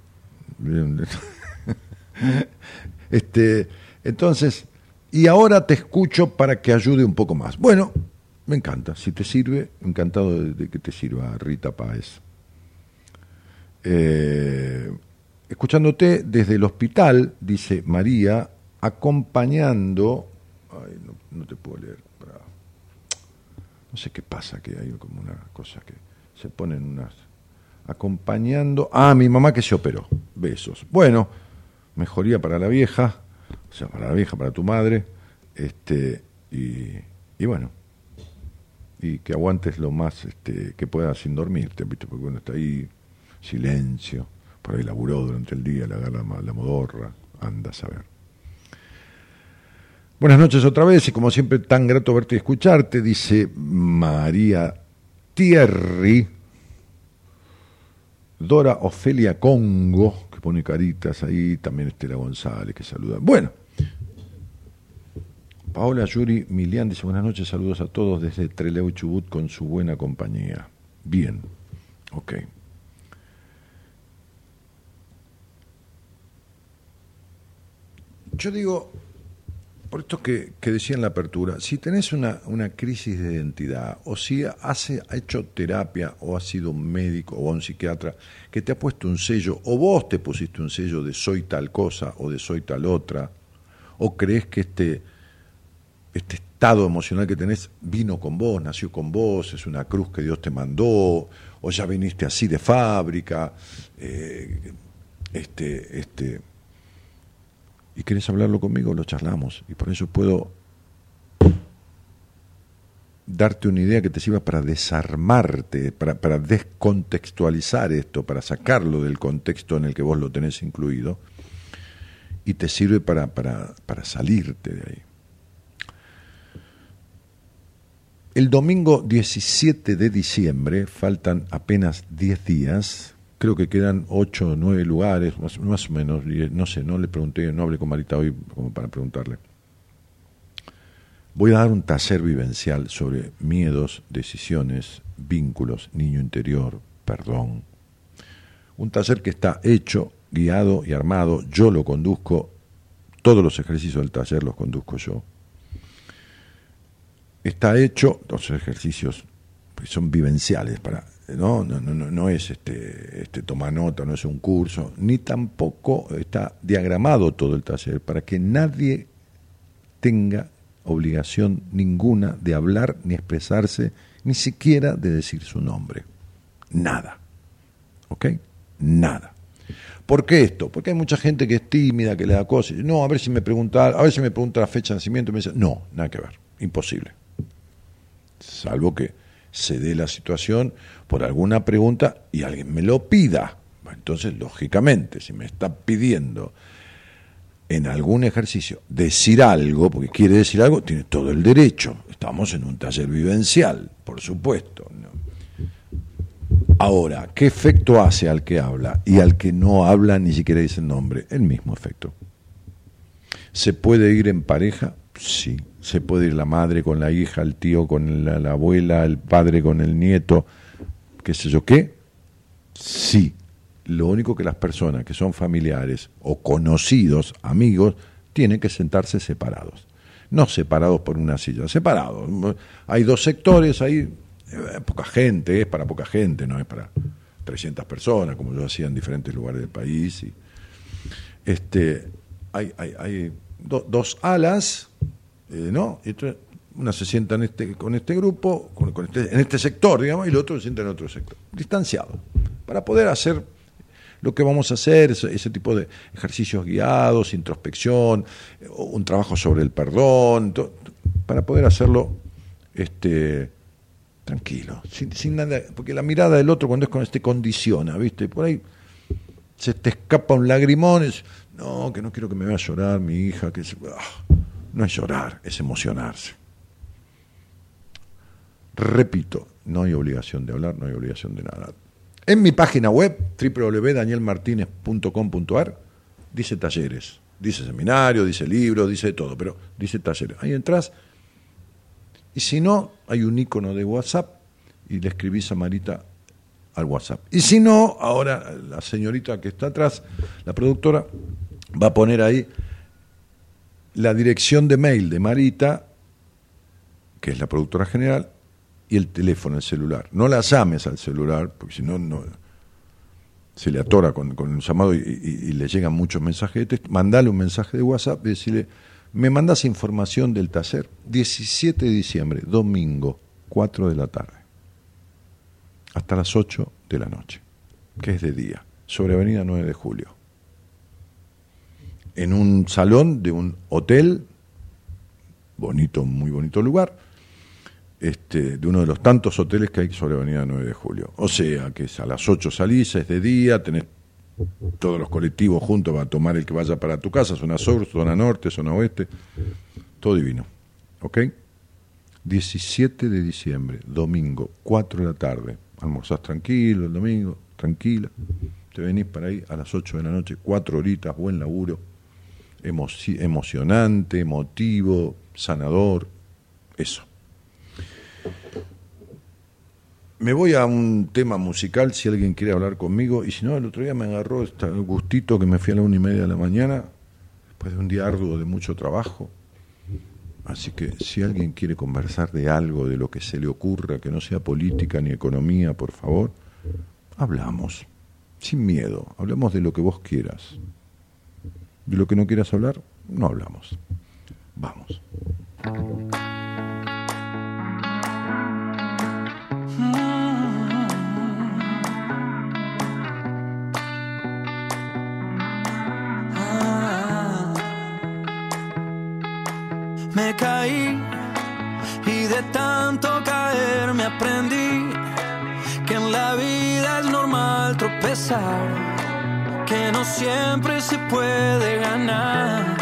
este, entonces, y ahora te escucho para que ayude un poco más. Bueno, me encanta. Si te sirve, encantado de, que te sirva, Rita Páez. Eh, escuchándote desde el hospital, dice María, acompañando Ay, no, te puedo leer. No sé qué pasa, que hay como una cosa que se ponen unas... Acompañando... Ah, mi mamá que se operó. Besos. Bueno, mejoría para la vieja, o sea, para la vieja, para tu madre, este, y, bueno, y que aguantes lo más este, que puedas sin dormirte, ¿viste? porque uno está ahí, silencio, por ahí laburó durante el día, le agarra la modorra, anda a saber. Buenas noches otra vez y como siempre tan grato verte y escucharte, dice María Thierry, Dora Ofelia Congo, que pone caritas ahí, también Estela González que saluda. Bueno, Paola Yuri Milian dice buenas noches, saludos a todos desde Trelew Chubut con su buena compañía. Bien, ok. Yo digo, por esto que, decía en la apertura, si tenés una, crisis de identidad, o si hace, ha hecho terapia, o has sido un médico o un psiquiatra que te ha puesto un sello, o vos te pusiste un sello de soy tal cosa o de soy tal otra, o crees que este, este estado emocional que tenés vino con vos, nació con vos, es una cruz que Dios te mandó, o ya viniste así de fábrica, eh, este, este, y querés hablarlo conmigo, lo charlamos. Y por eso puedo darte una idea que te sirva para desarmarte, para, para, descontextualizar esto, para sacarlo del contexto en el que vos lo tenés incluido, y te sirve para, para, para salirte de ahí. El domingo 17 de diciembre, faltan apenas 10 días, creo que quedan ocho o nueve lugares, más, o menos, no sé, no le pregunté, no hablé con Marita hoy como para preguntarle. Voy a dar un taller vivencial sobre miedos, decisiones, vínculos, niño interior, perdón. Un taller que está hecho, guiado y armado, yo lo conduzco, todos los ejercicios del taller los conduzco yo. Está hecho, los ejercicios son vivenciales para no, no, no, no es este, este toma nota, no es un curso, ni tampoco está diagramado todo el taller para que nadie tenga obligación ninguna de hablar ni expresarse, ni siquiera de decir su nombre. Nada. ¿Ok? Nada. ¿Por qué esto? Porque hay mucha gente que es tímida, que le da cosas. No, a ver si me pregunta, a ver si me pregunta la fecha de nacimiento me dice, no, nada que ver, imposible. Salvo que se dé la situación por alguna pregunta y alguien me lo pida. Entonces, lógicamente, si me está pidiendo en algún ejercicio decir algo, porque quiere decir algo, tiene todo el derecho. Estamos en un taller vivencial, por supuesto. Ahora, ¿qué efecto hace al que habla y al que no habla ni siquiera dice el nombre? El mismo efecto. ¿Se puede ir en pareja? Sí se puede ir la madre con la hija, el tío con la, abuela, el padre con el nieto, qué sé yo qué. Sí, lo único que las personas que son familiares o conocidos, amigos, tienen que sentarse separados. No separados por una silla, separados. Hay dos sectores, hay eh, poca gente, es para poca gente, no es para 300 personas, como yo hacía en diferentes lugares del país. Y, este, hay, hay, dos alas eh, ¿no? Entonces una se sienta en este, con este grupo, con, este, en este sector, digamos, y el otro se sienta en otro sector, distanciado, para poder hacer lo que vamos a hacer, ese, tipo de ejercicios guiados, introspección, un trabajo sobre el perdón, para poder hacerlo este, tranquilo, sin, sin, nada, porque la mirada del otro cuando es con este condiciona, ¿viste? Por ahí se te escapa un lagrimón, es, no, que no quiero que me vea llorar mi hija, que se, ah, no es llorar, es emocionarse. Repito, no hay obligación de hablar, no hay obligación de nada. En mi página web, www.danielmartinez.com.ar, dice talleres, dice seminario, dice libro, dice todo, pero dice talleres. Ahí entras y si no, hay un icono de WhatsApp y le escribís a Marita al WhatsApp. Y si no, ahora la señorita que está atrás, la productora, va a poner ahí la dirección de mail de Marita, que es la productora general, y el teléfono, el celular. No la llames al celular, porque si no, no se le atora con, con el llamado y, le llegan muchos mensajes de. Mandale un mensaje de WhatsApp y decirle, me mandas información del taller. 17 de diciembre, domingo, 4 de la tarde, hasta las 8 de la noche, que es de día, sobre Avenida 9 de Julio en un salón de un hotel, bonito, muy bonito lugar, este, de uno de los tantos hoteles que hay sobre Avenida 9 de Julio. O sea, que es a las 8 salís, es de día, tenés todos los colectivos juntos para tomar el que vaya para tu casa, zona sur, zona norte, zona oeste, todo divino. ¿Ok? 17 de diciembre, domingo, 4 de la tarde. Almorzás tranquilo el domingo, tranquila. Te venís para ahí a las 8 de la noche, 4 horitas, buen laburo emocionante, emotivo, sanador, eso. Me voy a un tema musical si alguien quiere hablar conmigo, y si no, el otro día me agarró este gustito que me fui a la una y media de la mañana, después de un día arduo de mucho trabajo, Así que si alguien quiere conversar de algo, de lo que se le ocurra, que no sea política ni economía, por favor, hablamos, sin miedo, hablamos de lo que vos quieras. De lo que no quieras hablar, no hablamos. Vamos. Me caí y de tanto caer me aprendí que en la vida es normal tropezar, que no siempre se puede ganar.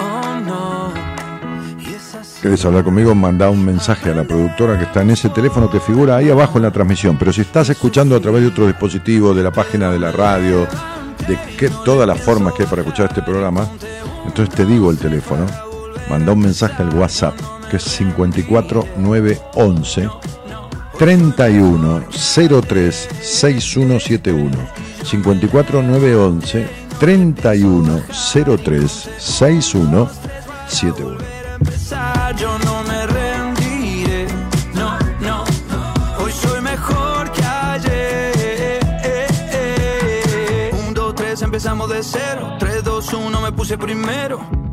Oh no. Y es así. ¿Querés hablar conmigo? Manda un mensaje a la productora que está en ese teléfono que figura ahí abajo en la transmisión. Pero si estás escuchando a través de otro dispositivo, de la página de la radio, de que, todas las formas que hay para escuchar este programa, entonces te digo el teléfono. Manda un mensaje al WhatsApp, que es 54911 3103 6171. 54911 3103 6171. empezar, yo no me rendiré. No, no, hoy soy mejor que ayer. Un, dos, tres, empezamos de cero. Tres, dos, uno, me puse primero.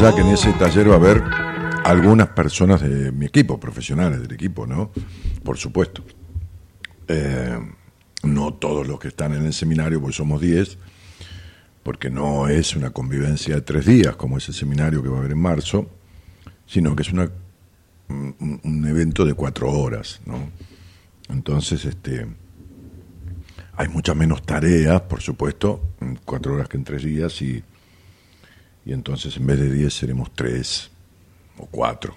ya que en ese taller va a haber algunas personas de mi equipo, profesionales del equipo, ¿no? Por supuesto. Eh, no todos los que están en el seminario, pues somos 10, porque no es una convivencia de tres días como es el seminario que va a haber en marzo, sino que es un evento de cuatro horas, ¿no? Entonces, este, hay muchas menos tareas, por supuesto, en cuatro horas que en tres días, y, y entonces en vez de diez seremos tres o cuatro.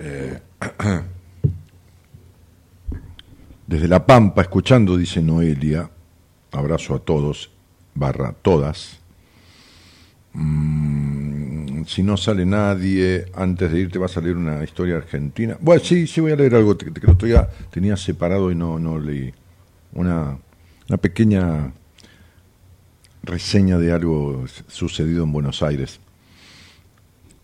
Eh, desde La Pampa, escuchando, dice Noelia, abrazo a todos, barra todas. Mm, si no sale nadie, antes de irte va a salir una historia argentina. Bueno, sí, sí voy a leer algo que, que el tenía separado y no, no leí. Una, una pequeña reseña de algo sucedido en Buenos Aires.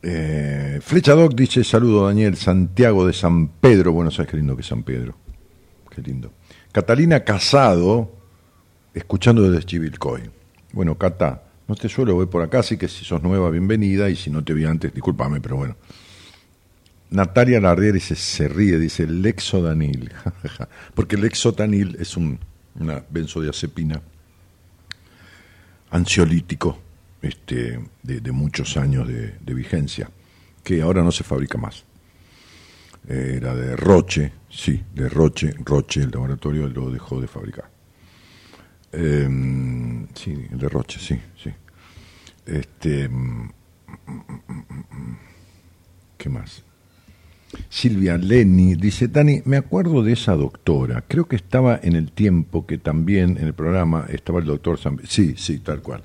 Eh, Flecha Doc dice, saludo Daniel, Santiago de San Pedro, Buenos Aires, qué lindo que es San Pedro, qué lindo. Catalina Casado, escuchando desde Chivilcoy. Bueno, Cata, no te suelo ver por acá, así que si sos nueva, bienvenida, y si no te vi antes, discúlpame, pero bueno. Natalia Lardier se, se ríe, dice Lexodanil, porque el Lexotanil es un, una benzodiazepina ansiolítico este, de, muchos años de, vigencia, que ahora no se fabrica más. Era de Roche, sí, de Roche, Roche, el laboratorio lo dejó de fabricar. Eh, sí, de Roche, sí, sí. Este, mm, ¿Qué más? Silvia Lenny dice, Dani, me acuerdo de esa doctora, creo que estaba en el tiempo que también en el programa estaba el doctor San... Sí, sí, tal cual,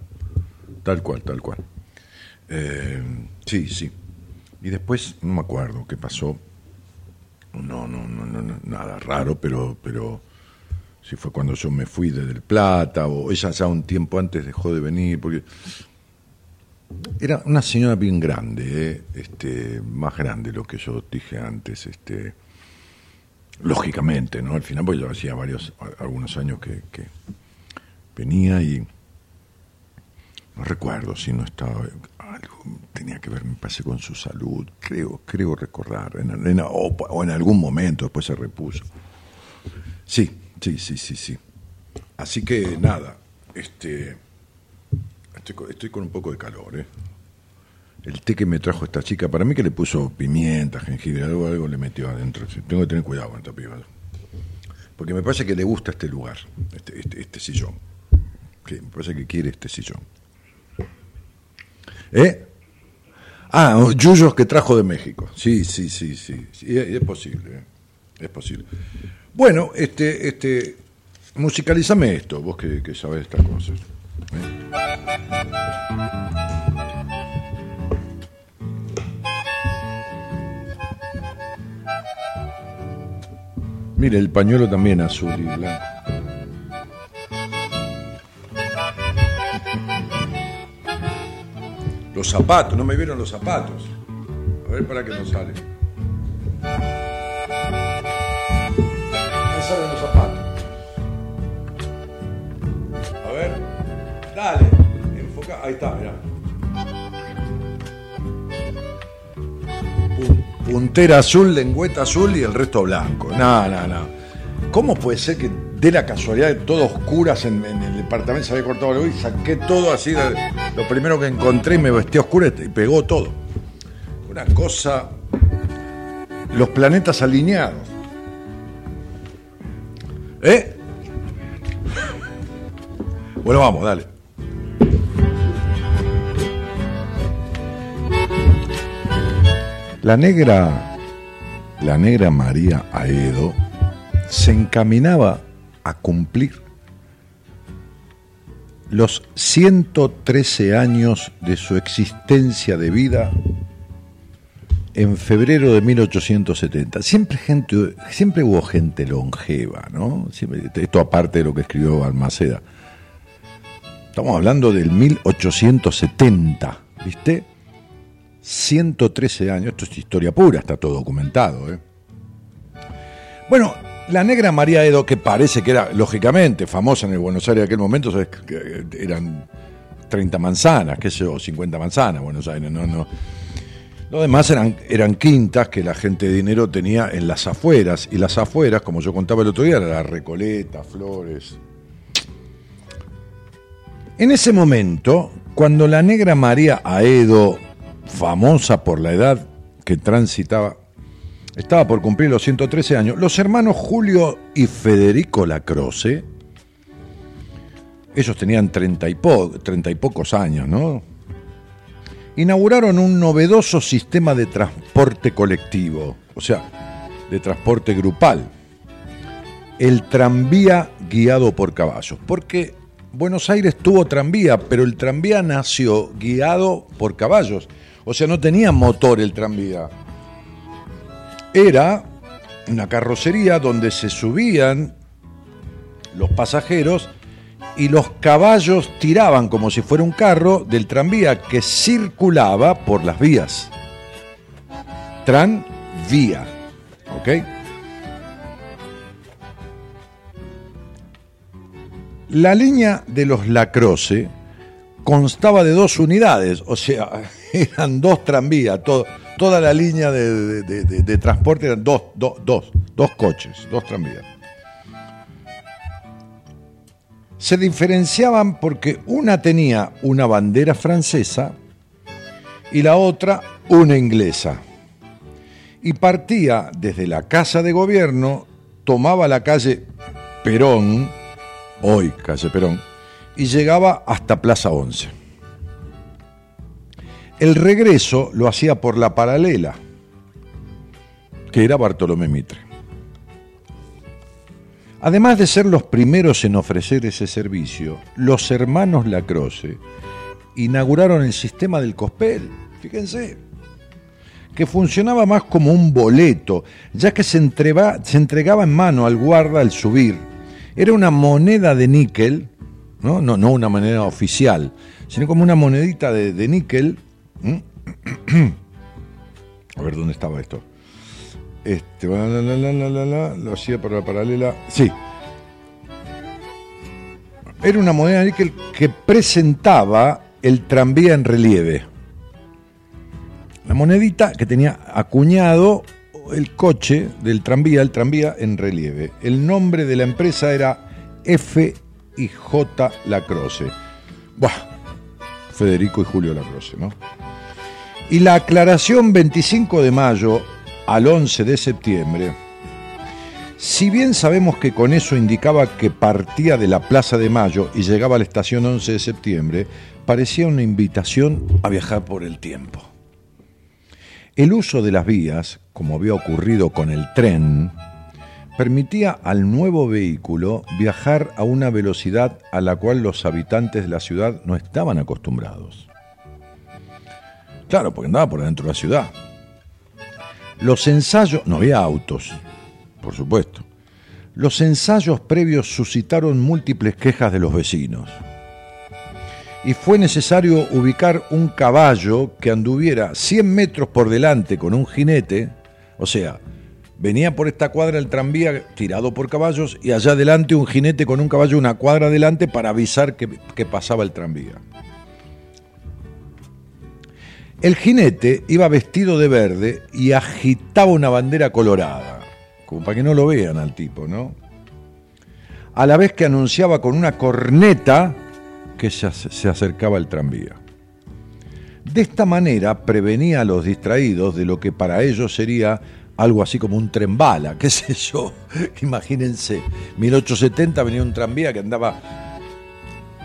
tal cual, tal cual. Eh, sí, sí. Y después, no me acuerdo qué pasó, no, no, no, no, nada raro, pero, pero si fue cuando yo me fui de Del Plata, o ella ya un tiempo antes dejó de venir, porque era una señora bien grande, ¿eh? este, más grande de lo que yo dije antes, este, lógicamente, ¿no? Al final, pues yo hacía varios, algunos años que, venía y no recuerdo si no estaba algo tenía que ver, me parece, con su salud, creo, creo recordar, en, o, en algún momento después se repuso. Sí, sí, sí, sí, sí. Así que nada, este Estoy, con un poco de calor, ¿eh? El té que me trajo esta chica, para mí que le puso pimienta, jengibre, algo, algo le metió adentro. Tengo que tener cuidado con esta piba. Porque me parece que le gusta este lugar, este, este, este sillón. me parece que quiere este sillón. ¿Eh? Ah, yuyos que trajo de México. Sí, sí, sí, sí. es, posible. ¿eh? Es posible. Bueno, este, este, musicalízame esto, vos que, que sabés estas cosas. Mire, el pañuelo también azul y blanco. Los zapatos, no me vieron los zapatos. A ver para qué nos sale. Ahí está, mirá. Puntera azul, lengüeta azul y el resto blanco. No, no, no. ¿Cómo puede ser que de la casualidad de todo oscuras en, el departamento se había cortado luz y saqué todo así? lo primero que encontré y me vestí oscura y pegó todo. Una cosa. Los planetas alineados. ¿Eh? Bueno, vamos, dale. La negra, la negra María Aedo se encaminaba a cumplir los 113 años de su existencia de vida en febrero de 1870. Siempre, gente, siempre hubo gente longeva, ¿no? esto aparte de lo que escribió Almaceda. Estamos hablando del 1870, ¿viste? 113 años, esto es historia pura, está todo documentado. ¿eh? Bueno, la negra María Edo, que parece que era, lógicamente, famosa en el Buenos Aires de aquel momento, ¿sabes? Eran 30 manzanas, qué sé yo, 50 manzanas, Buenos Aires, no, no. Lo demás eran, eran quintas que la gente de dinero tenía en las afueras, y las afueras, como yo contaba el otro día, era la Recoleta, Flores. En ese momento, cuando la negra María Aedo famosa por la edad que transitaba, estaba por cumplir los 113 años, los hermanos Julio y Federico Lacroce, ellos tenían 30 y, pocos años, ¿no? Inauguraron un novedoso sistema de transporte colectivo, o sea, de transporte grupal, el tranvía guiado por caballos, porque Buenos Aires tuvo tranvía, pero el tranvía nació guiado por caballos o sea, no tenía motor el tranvía. Era una carrocería donde se subían los pasajeros y los caballos tiraban como si fuera un carro del tranvía que circulaba por las vías. Tranvía. ¿Ok? La línea de los Lacroce constaba de dos unidades, o sea, eran dos tranvías, toda la línea de, transporte eran dos, dos, dos, dos coches, dos tranvías. Se diferenciaban porque una tenía una bandera francesa y la otra una inglesa. Y partía desde la casa de gobierno, tomaba la calle Perón, hoy calle Perón, y llegaba hasta Plaza 11. El regreso lo hacía por la paralela, que era Bartolomé Mitre. Además de ser los primeros en ofrecer ese servicio, los hermanos Lacroce inauguraron el sistema del cospel, fíjense, que funcionaba más como un boleto, ya que se, entregaba en mano al guarda al subir. Era una moneda de níquel, ¿no? Una moneda oficial, sino como una monedita de, níquel. A ver dónde estaba esto. Este, lo hacía por la paralela. Sí. Era una moneda que presentaba el tranvía en relieve. La monedita que tenía acuñado el coche del tranvía, el tranvía en relieve. El nombre de la empresa era F y J Lacroce. Buah, Federico y Julio Lacroce, ¿no? Y la aclaración 25 de mayo al 11 de septiembre, si bien sabemos que con eso indicaba que partía de la Plaza de Mayo y llegaba a la estación 11 de septiembre, parecía una invitación a viajar por el tiempo. El uso de las vías, como había ocurrido con el tren, permitía al nuevo vehículo viajar a una velocidad a la cual los habitantes de la ciudad no estaban acostumbrados. Claro, porque andaba por dentro de la ciudad. Los ensayos, no había autos, por supuesto. Los ensayos previos suscitaron múltiples quejas de los vecinos y fue necesario ubicar un caballo que anduviera 100 metros por delante con un jinete, o sea, venía por esta cuadra el tranvía tirado por caballos y allá adelante un jinete con un caballo una cuadra adelante para avisar que, que pasaba el tranvía. El jinete iba vestido de verde y agitaba una bandera colorada, como para que no lo vean al tipo, ¿no? A la vez que anunciaba con una corneta que se acercaba el tranvía. De esta manera prevenía a los distraídos de lo que para ellos sería algo así como un tren bala, qué sé yo. Imagínense, 1870 venía un tranvía que andaba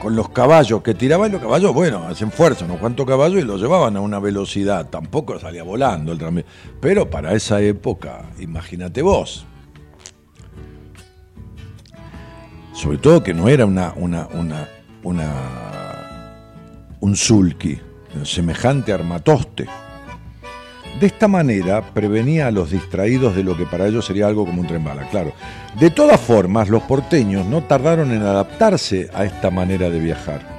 con los caballos que tiraban los caballos, bueno, hacen fuerza, unos cuantos caballos y los llevaban a una velocidad, tampoco salía volando el tranvía. Pero para esa época, imagínate vos. Sobre todo que no era una, una, una, una, un sulky, semejante armatoste. De esta manera prevenía a los distraídos de lo que para ellos sería algo como un tren bala, claro. De todas formas, los porteños no tardaron en adaptarse a esta manera de viajar.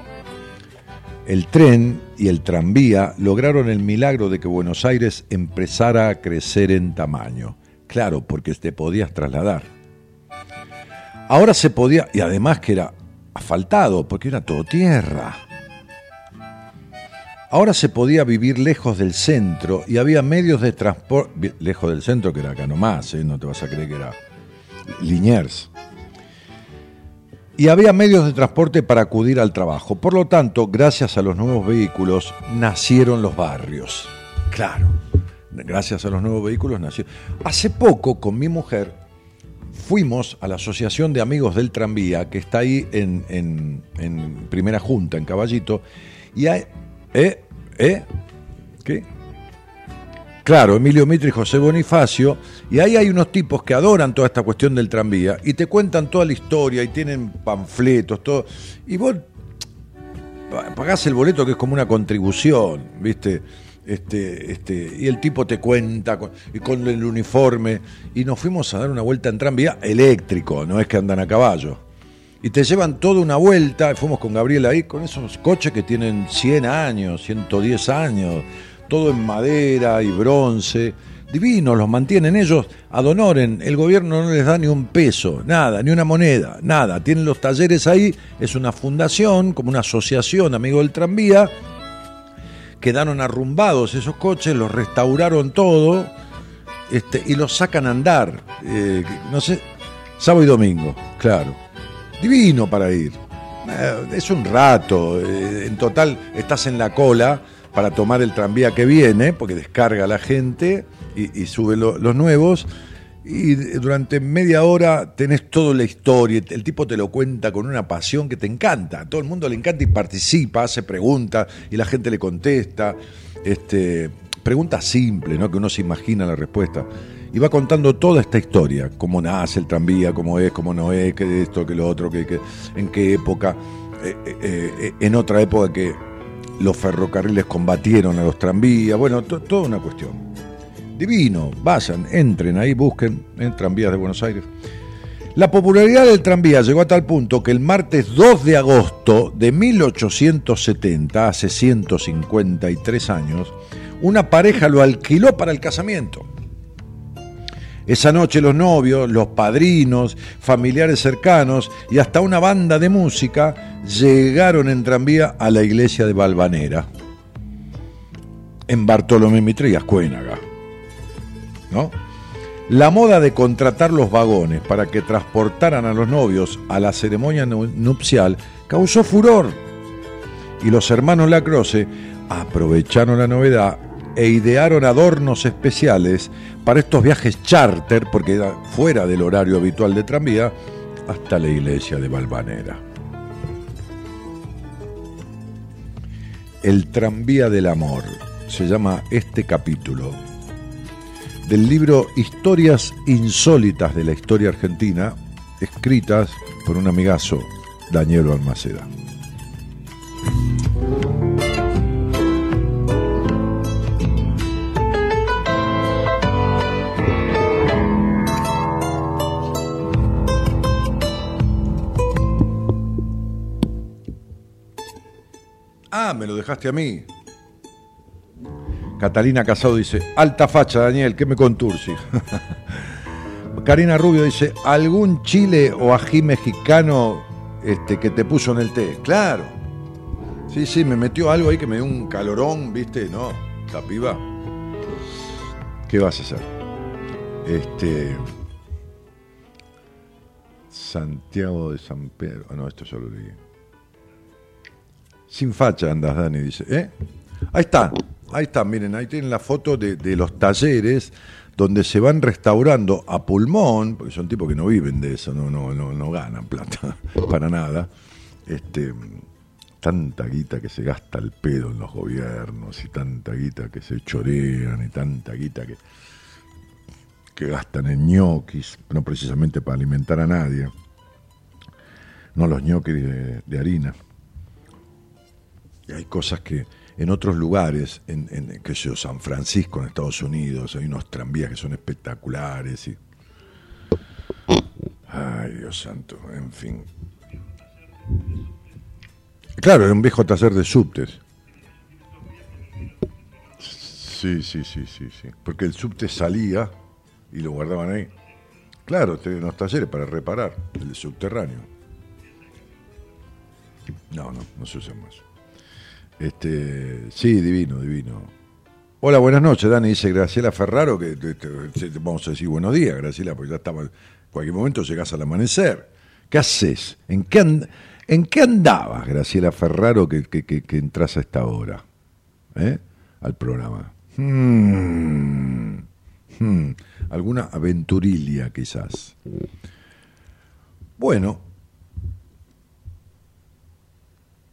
El tren y el tranvía lograron el milagro de que Buenos Aires empezara a crecer en tamaño. Claro, porque te podías trasladar. Ahora se podía, y además que era asfaltado, porque era todo tierra. Ahora se podía vivir lejos del centro y había medios de transporte, lejos del centro que era acá nomás, ¿eh? no te vas a creer que era Liniers. Y había medios de transporte para acudir al trabajo. Por lo tanto, gracias a los nuevos vehículos, nacieron los barrios. Claro, gracias a los nuevos vehículos nació. Hace poco, con mi mujer, fuimos a la Asociación de Amigos del Tranvía, que está ahí en, Primera Junta, en Caballito, y hay... ¿Eh? ¿Eh? ¿Qué? Claro, Emilio Mitre y José Bonifacio, y ahí hay unos tipos que adoran toda esta cuestión del tranvía y te cuentan toda la historia y tienen panfletos, todo. Y vos pagás el boleto que es como una contribución, ¿viste? Este, este, y el tipo te cuenta y con el uniforme. Y nos fuimos a dar una vuelta en tranvía eléctrico, no es que andan a caballo. Y te llevan toda una vuelta, fuimos con Gabriel ahí, con esos coches que tienen 100 años, 110 años, todo en madera y bronce. Divinos, los mantienen ellos ad. El gobierno no les da ni un peso, nada, ni una moneda, nada. Tienen los talleres ahí, es una fundación, como una asociación, amigo del tranvía, quedaron arrumbados esos coches, los restauraron todo este, y los sacan a andar. Eh, no sé, sábado y domingo, claro. Divino para ir. Eh, es un rato, eh, en total estás en la cola para tomar el tranvía que viene, porque descarga la gente y, sube los nuevos y durante media hora tenés toda la historia, el tipo te lo cuenta con una pasión que te encanta, a todo el mundo le encanta y participa, hace preguntas y la gente le contesta. este, pregunta simple, ¿no? Que uno se imagina la respuesta. Y va contando toda esta historia, cómo nace el tranvía, cómo es, cómo no es, qué esto, qué lo otro, qué, en qué época, eh, eh, eh, en otra época que los ferrocarriles combatieron a los tranvías, bueno, toda una cuestión. Divino, vayan, entren ahí, busquen en tranvías de Buenos Aires. La popularidad del tranvía llegó a tal punto que el martes 2 de agosto de 1870, hace 153 años, una pareja lo alquiló para el casamiento. Esa noche los novios, los padrinos, familiares cercanos y hasta una banda de música llegaron en tranvía a la iglesia de Valvanera, en Bartolomé Mitre. ¿No? La moda de contratar los vagones para que transportaran a los novios a la ceremonia nupcial causó furor y los hermanos Lacroce aprovecharon la novedad e idearon adornos especiales para estos viajes charter, porque era fuera del horario habitual de tranvía, hasta la iglesia de Valvanera. El tranvía del amor se llama este capítulo del libro Historias insólitas de la historia argentina, escritas por un amigazo, Daniel Almaceda. Ah, me lo dejaste a mí. Catalina Casado dice, alta facha, Daniel, ¿qué me contursi? Karina Rubio dice, ¿algún chile o ají mexicano este, que te puso en el té? Claro. Sí, sí, me metió algo ahí que me dio un calorón, ¿viste? No, la piba. ¿Qué vas a hacer? Este. Santiago de San Pedro. Ah, no, esto ya lo leí. Sin facha andas, Dani, dice. ¿Eh? Ahí está. Ahí está, miren, ahí tienen la foto de, los talleres donde se van restaurando a pulmón, porque son tipos que no viven de eso, no, no, no, no ganan plata para nada. Este, tanta guita que se gasta el pedo en los gobiernos y tanta guita que se chorean y tanta guita que, que gastan en ñoquis, no precisamente para alimentar a nadie, no los ñoquis de harina. Y hay cosas que, en otros lugares, en, en qué sé yo, San Francisco, en Estados Unidos, hay unos tranvías que son espectaculares. Y... Ay, Dios santo, en fin. Claro, era un viejo taller de subtes. Sí, sí, sí, sí, sí. Porque el subte salía y lo guardaban ahí. Claro, tenían unos talleres para reparar el subterráneo. No, no, no se usan más. Este, sí, divino, divino. Hola, buenas noches, Dani. Dice Graciela Ferraro, que vamos a decir buenos días, Graciela, porque ya estamos, en cualquier momento llegás al amanecer. ¿Qué haces? ¿En qué, ¿En qué andabas, Graciela Ferraro, que, que, entras a esta hora? ¿Eh? Al programa. Hmm. Hmm. Alguna aventurilia, quizás. Bueno,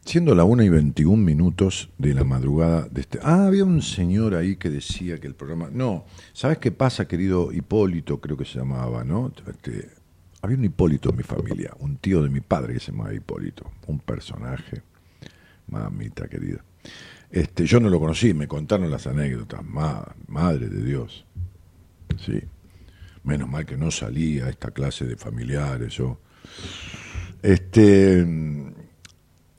Siendo la 1 y 21 minutos de la madrugada de este... Ah, había un señor ahí que decía que el programa... No, ¿sabes qué pasa, querido Hipólito? Creo que se llamaba, ¿no? Este, había un Hipólito en mi familia, un tío de mi padre que se llamaba Hipólito, un personaje, mamita querida. Este, yo no lo conocí, me contaron las anécdotas, madre de Dios. Sí. Menos mal que no salía a esta clase de familiares, yo. Este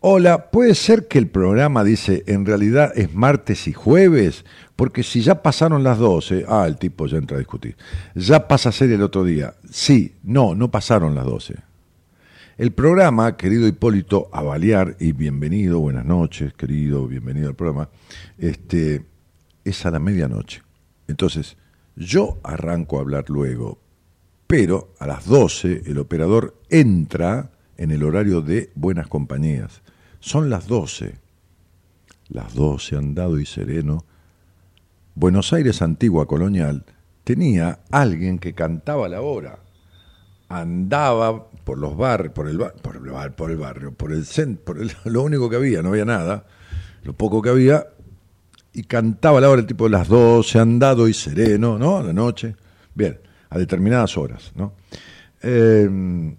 Hola, ¿puede ser que el programa dice en realidad es martes y jueves? Porque si ya pasaron las 12, ah, el tipo ya entra a discutir, ya pasa a ser el otro día. Sí, no, no pasaron las 12. El programa, querido Hipólito Avaliar, y bienvenido, buenas noches, querido, bienvenido al programa, este, es a la medianoche. Entonces, yo arranco a hablar luego, pero a las 12 el operador entra en el horario de buenas compañías. Son las doce. Las doce, andado y sereno. Buenos Aires antigua colonial tenía alguien que cantaba la hora. Andaba por los barrios, por el, el, el barrio, por el centro, por lo único que había, no había nada, lo poco que había, y cantaba la hora el tipo de las 12, andado y sereno, ¿no? A la noche. Bien, a determinadas horas, ¿no? Eh,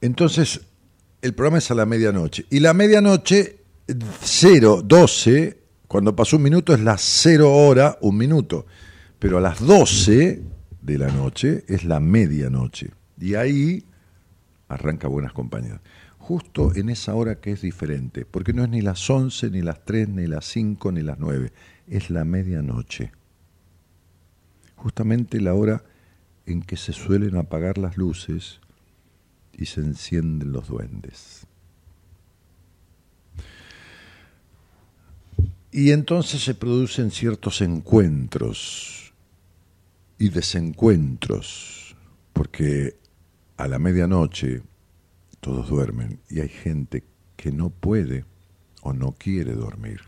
entonces, el programa es a la medianoche. Y la medianoche, 0, 12, cuando pasó un minuto es la 0 hora, un minuto. Pero a las 12 de la noche es la medianoche. Y ahí arranca Buenas Compañías justo en esa hora que es diferente, porque no es ni las 11, ni las 3, ni las 5, ni las 9, es la medianoche. Justamente la hora en que se suelen apagar las luces y se encienden los duendes. Y entonces se producen ciertos encuentros y desencuentros, porque a la medianoche todos duermen y hay gente que no puede o no quiere dormir.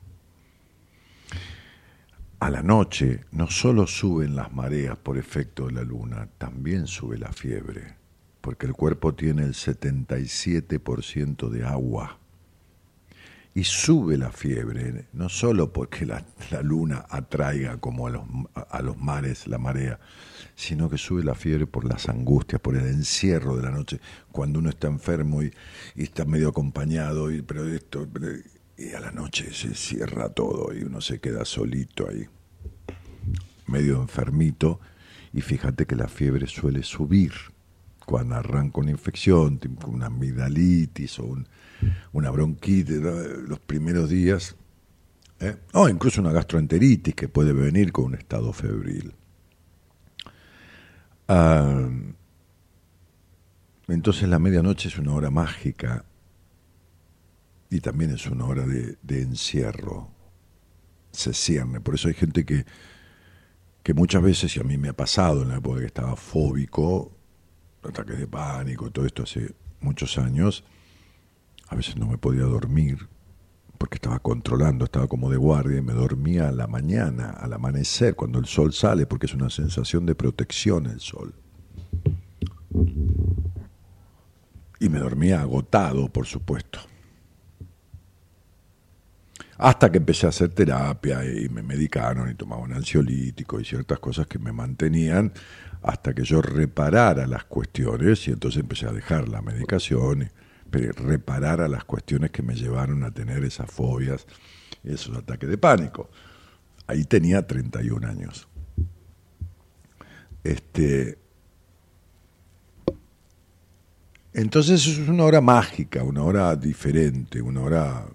A la noche no solo suben las mareas por efecto de la luna, también sube la fiebre, porque el cuerpo tiene el 77% de agua. Y sube la fiebre, no solo porque la, luna atraiga como a los, a los mares la marea, sino que sube la fiebre por las angustias, por el encierro de la noche, cuando uno está enfermo y, está medio acompañado, y, pero esto, y a la noche se cierra todo y uno se queda solito ahí, medio enfermito, y fíjate que la fiebre suele subir cuando arranca una infección, una amigdalitis o una bronquitis, los primeros días, ¿eh? o incluso una gastroenteritis que puede venir con un estado febril. Ah, entonces la medianoche es una hora mágica y también es una hora de, encierro. Se cierne. Por eso hay gente que, que muchas veces, y a mí me ha pasado en la época que estaba fóbico, ataques de pánico, todo esto hace muchos años, a veces no me podía dormir porque estaba controlando, estaba como de guardia y me dormía a la mañana, al amanecer, cuando el sol sale, porque es una sensación de protección el sol. Y me dormía agotado, por supuesto. Hasta que empecé a hacer terapia y me medicaron y tomaba un ansiolítico y ciertas cosas que me mantenían hasta que yo reparara las cuestiones y entonces empecé a dejar la medicación. Y, reparar a las cuestiones que me llevaron a tener esas fobias, esos ataques de pánico. Ahí tenía 31 años. Este, entonces es una hora mágica, una hora diferente, una hora,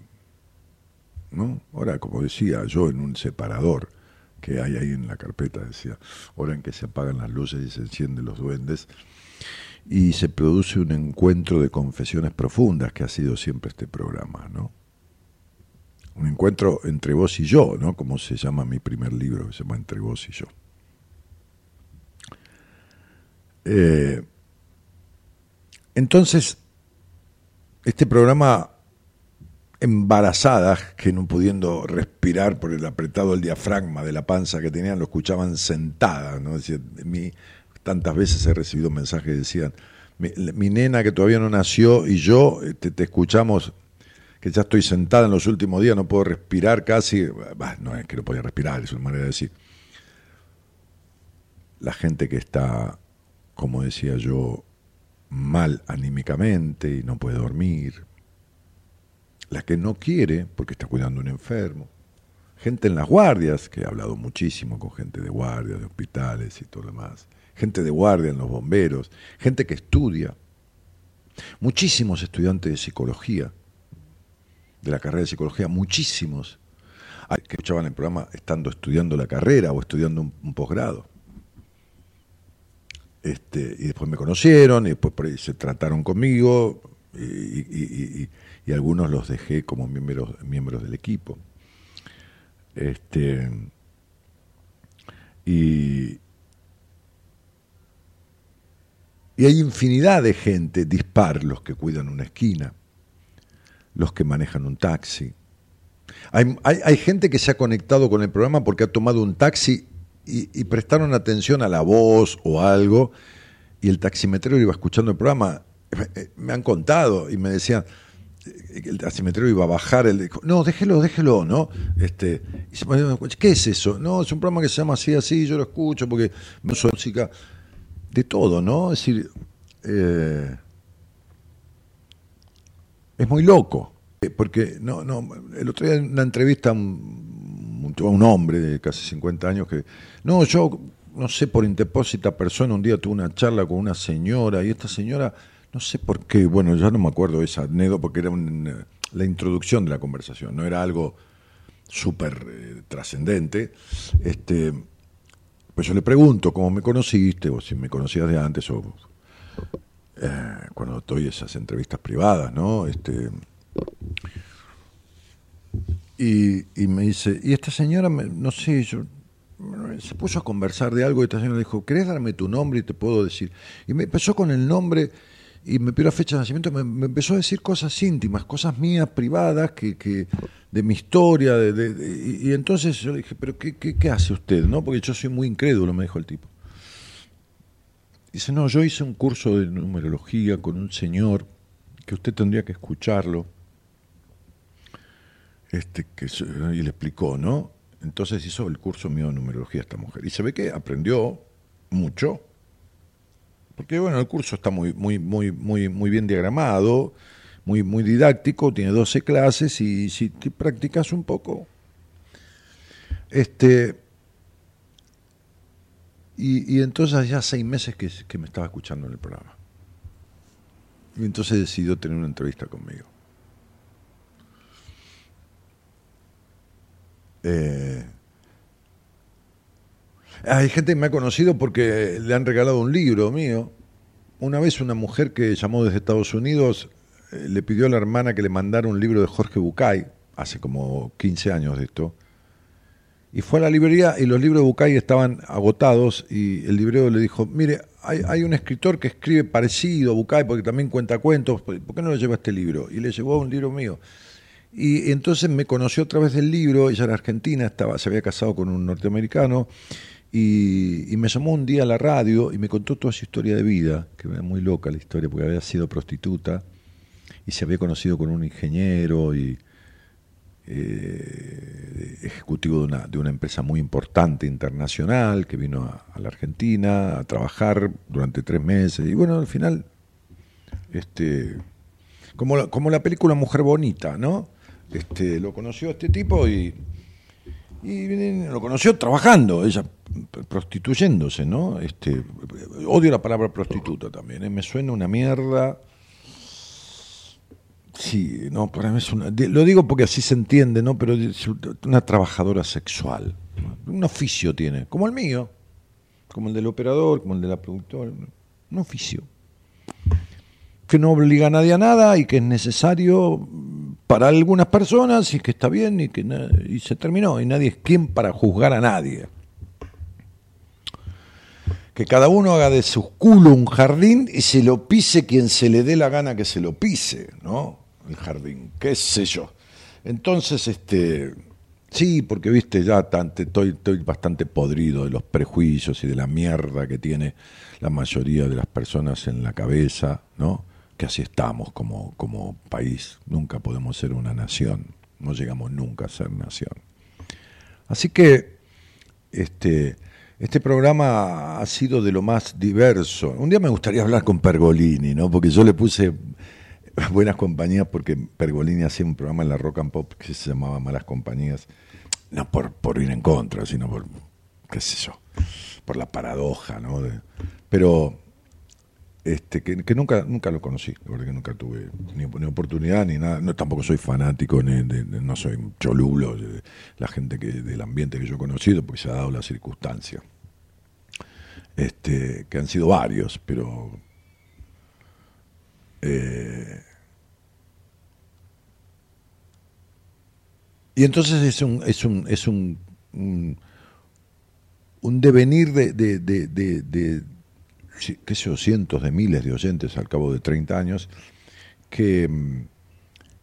¿no? Hora, como decía yo, en un separador que hay ahí en la carpeta, decía, hora en que se apagan las luces y se encienden los duendes y se produce un encuentro de confesiones profundas que ha sido siempre este programa, ¿no? Un encuentro entre vos y yo, ¿no? Como se llama mi primer libro, que se llama Entre vos y yo. Eh, entonces, este programa embarazadas que no pudiendo respirar por el apretado del diafragma de la panza que tenían, lo escuchaban sentadas, ¿no? Decía, mi, tantas veces he recibido mensajes que decían, mi, nena que todavía no nació y yo este, te, escuchamos que ya estoy sentada en los últimos días, no puedo respirar casi, no es que no podía respirar, es una manera de decir. La gente que está, como decía yo, mal anímicamente y no puede dormir, la que no quiere porque está cuidando a un enfermo, gente en las guardias, que he hablado muchísimo con gente de guardias, de hospitales y todo lo demás, gente de guardia en los bomberos, gente que estudia, muchísimos estudiantes de psicología, de la carrera de psicología, muchísimos que escuchaban el programa estando estudiando la carrera o estudiando un, posgrado. Este, y después me conocieron y después se trataron conmigo y, algunos los dejé como miembros, miembros del equipo. Este, y, Y hay infinidad de gente dispar, los que cuidan una esquina, los que manejan un taxi. Hay, gente que se ha conectado con el programa porque ha tomado un taxi y, prestaron atención a la voz o algo, y el taximetrero iba escuchando el programa. Eh, me han contado y me decían, el asimetrio iba a bajar, el no, déjelo, déjelo, ¿no? Este, ¿Qué es eso? No, es un programa que se llama así, así, yo lo escucho porque me uso música de todo, ¿no? Es decir, eh, es muy loco, porque no, no, el otro día en una entrevista a un, a un hombre de casi 50 años que, no, yo no sé, por interpósita persona, un día tuve una charla con una señora y esta señora, no sé por qué, bueno, ya no me acuerdo esa anécdota porque era la introducción de la conversación, no era algo súper eh, trascendente. Este, pues yo le pregunto cómo me conociste, o si me conocías de antes, o eh, cuando doy esas entrevistas privadas, ¿no? Este, y, me dice, y esta señora, no sé, yo se puso a conversar de algo y esta señora dijo, ¿querés darme tu nombre y te puedo decir? Y me empezó con el nombre y me pidió la fecha de nacimiento, me, empezó a decir cosas íntimas, cosas mías, privadas, que, que de mi historia, de, y, entonces yo le dije, ¿pero qué, qué, hace usted? no Porque yo soy muy incrédulo, me dijo el tipo. Dice, no, yo hice un curso de numerología con un señor que usted tendría que escucharlo. Este, que, y le explicó, ¿no? Entonces hizo el curso mío de numerología esta mujer. Y se ve que aprendió mucho, porque bueno, el curso está muy, muy, muy, muy, muy bien diagramado, muy, muy didáctico, tiene 12 clases y si te practicas un poco, este, y, entonces ya seis meses que, que me estaba escuchando en el programa. Y entonces decidió tener una entrevista conmigo. Eh, hay gente que me ha conocido porque le han regalado un libro mío. Una vez una mujer que llamó desde Estados Unidos eh, le pidió a la hermana que le mandara un libro de Jorge Bucay, hace como 15 años de esto, y fue a la librería y los libros de Bucay estaban agotados y el librero le dijo, mire, hay, un escritor que escribe parecido a Bucay porque también cuenta cuentos, ¿por qué no le lleva este libro? Y le llevó un libro mío. Y entonces me conoció a través del libro, ella era argentina, estaba, se había casado con un norteamericano, y, me llamó un día a la radio y me contó toda su historia de vida, que era muy loca la historia, porque había sido prostituta y se había conocido con un ingeniero y eh, ejecutivo de una, de una empresa muy importante internacional que vino a, la Argentina a trabajar durante tres meses. Y bueno, al final, este, como, como la película Mujer Bonita, ¿no? Este, lo conoció este tipo y, y lo conoció trabajando, ella prostituyéndose, ¿no? Este, odio la palabra prostituta también, ¿eh? me suena una mierda. Sí, no, para mí es una, lo digo porque así se entiende, ¿no? Pero una trabajadora sexual. Un oficio tiene, como el mío, como el del operador, como el de la productora, un oficio que no obliga a nadie a nada y que es necesario para algunas personas y que está bien y que y se terminó y nadie es quien para juzgar a nadie. Que cada uno haga de su culo un jardín y se lo pise quien se le dé la gana que se lo pise, ¿no? El jardín, qué sé yo. Entonces, este, sí, porque viste, ya estoy, estoy bastante podrido de los prejuicios y de la mierda que tiene la mayoría de las personas en la cabeza, ¿no? Que así estamos como, como país. Nunca podemos ser una nación, no llegamos nunca a ser nación. Así que este, este programa ha sido de lo más diverso. Un día me gustaría hablar con Pergolini, ¿no? porque yo le puse buenas compañías porque Pergolini hacía un programa en la Rock and Pop que se llamaba Malas Compañías, no por, por ir en contra, sino por, qué sé yo, por la paradoja, ¿no? pero este, que, nunca, nunca lo conocí, porque nunca tuve ni, oportunidad ni nada, no, tampoco soy fanático, no soy cholulo, la gente que, del ambiente que yo he conocido, porque se ha dado la circunstancia, este, que han sido varios, pero eh, y entonces es un, es un, es un, un, devenir de, de qué sé yo, cientos de miles de oyentes al cabo de 30 años, que,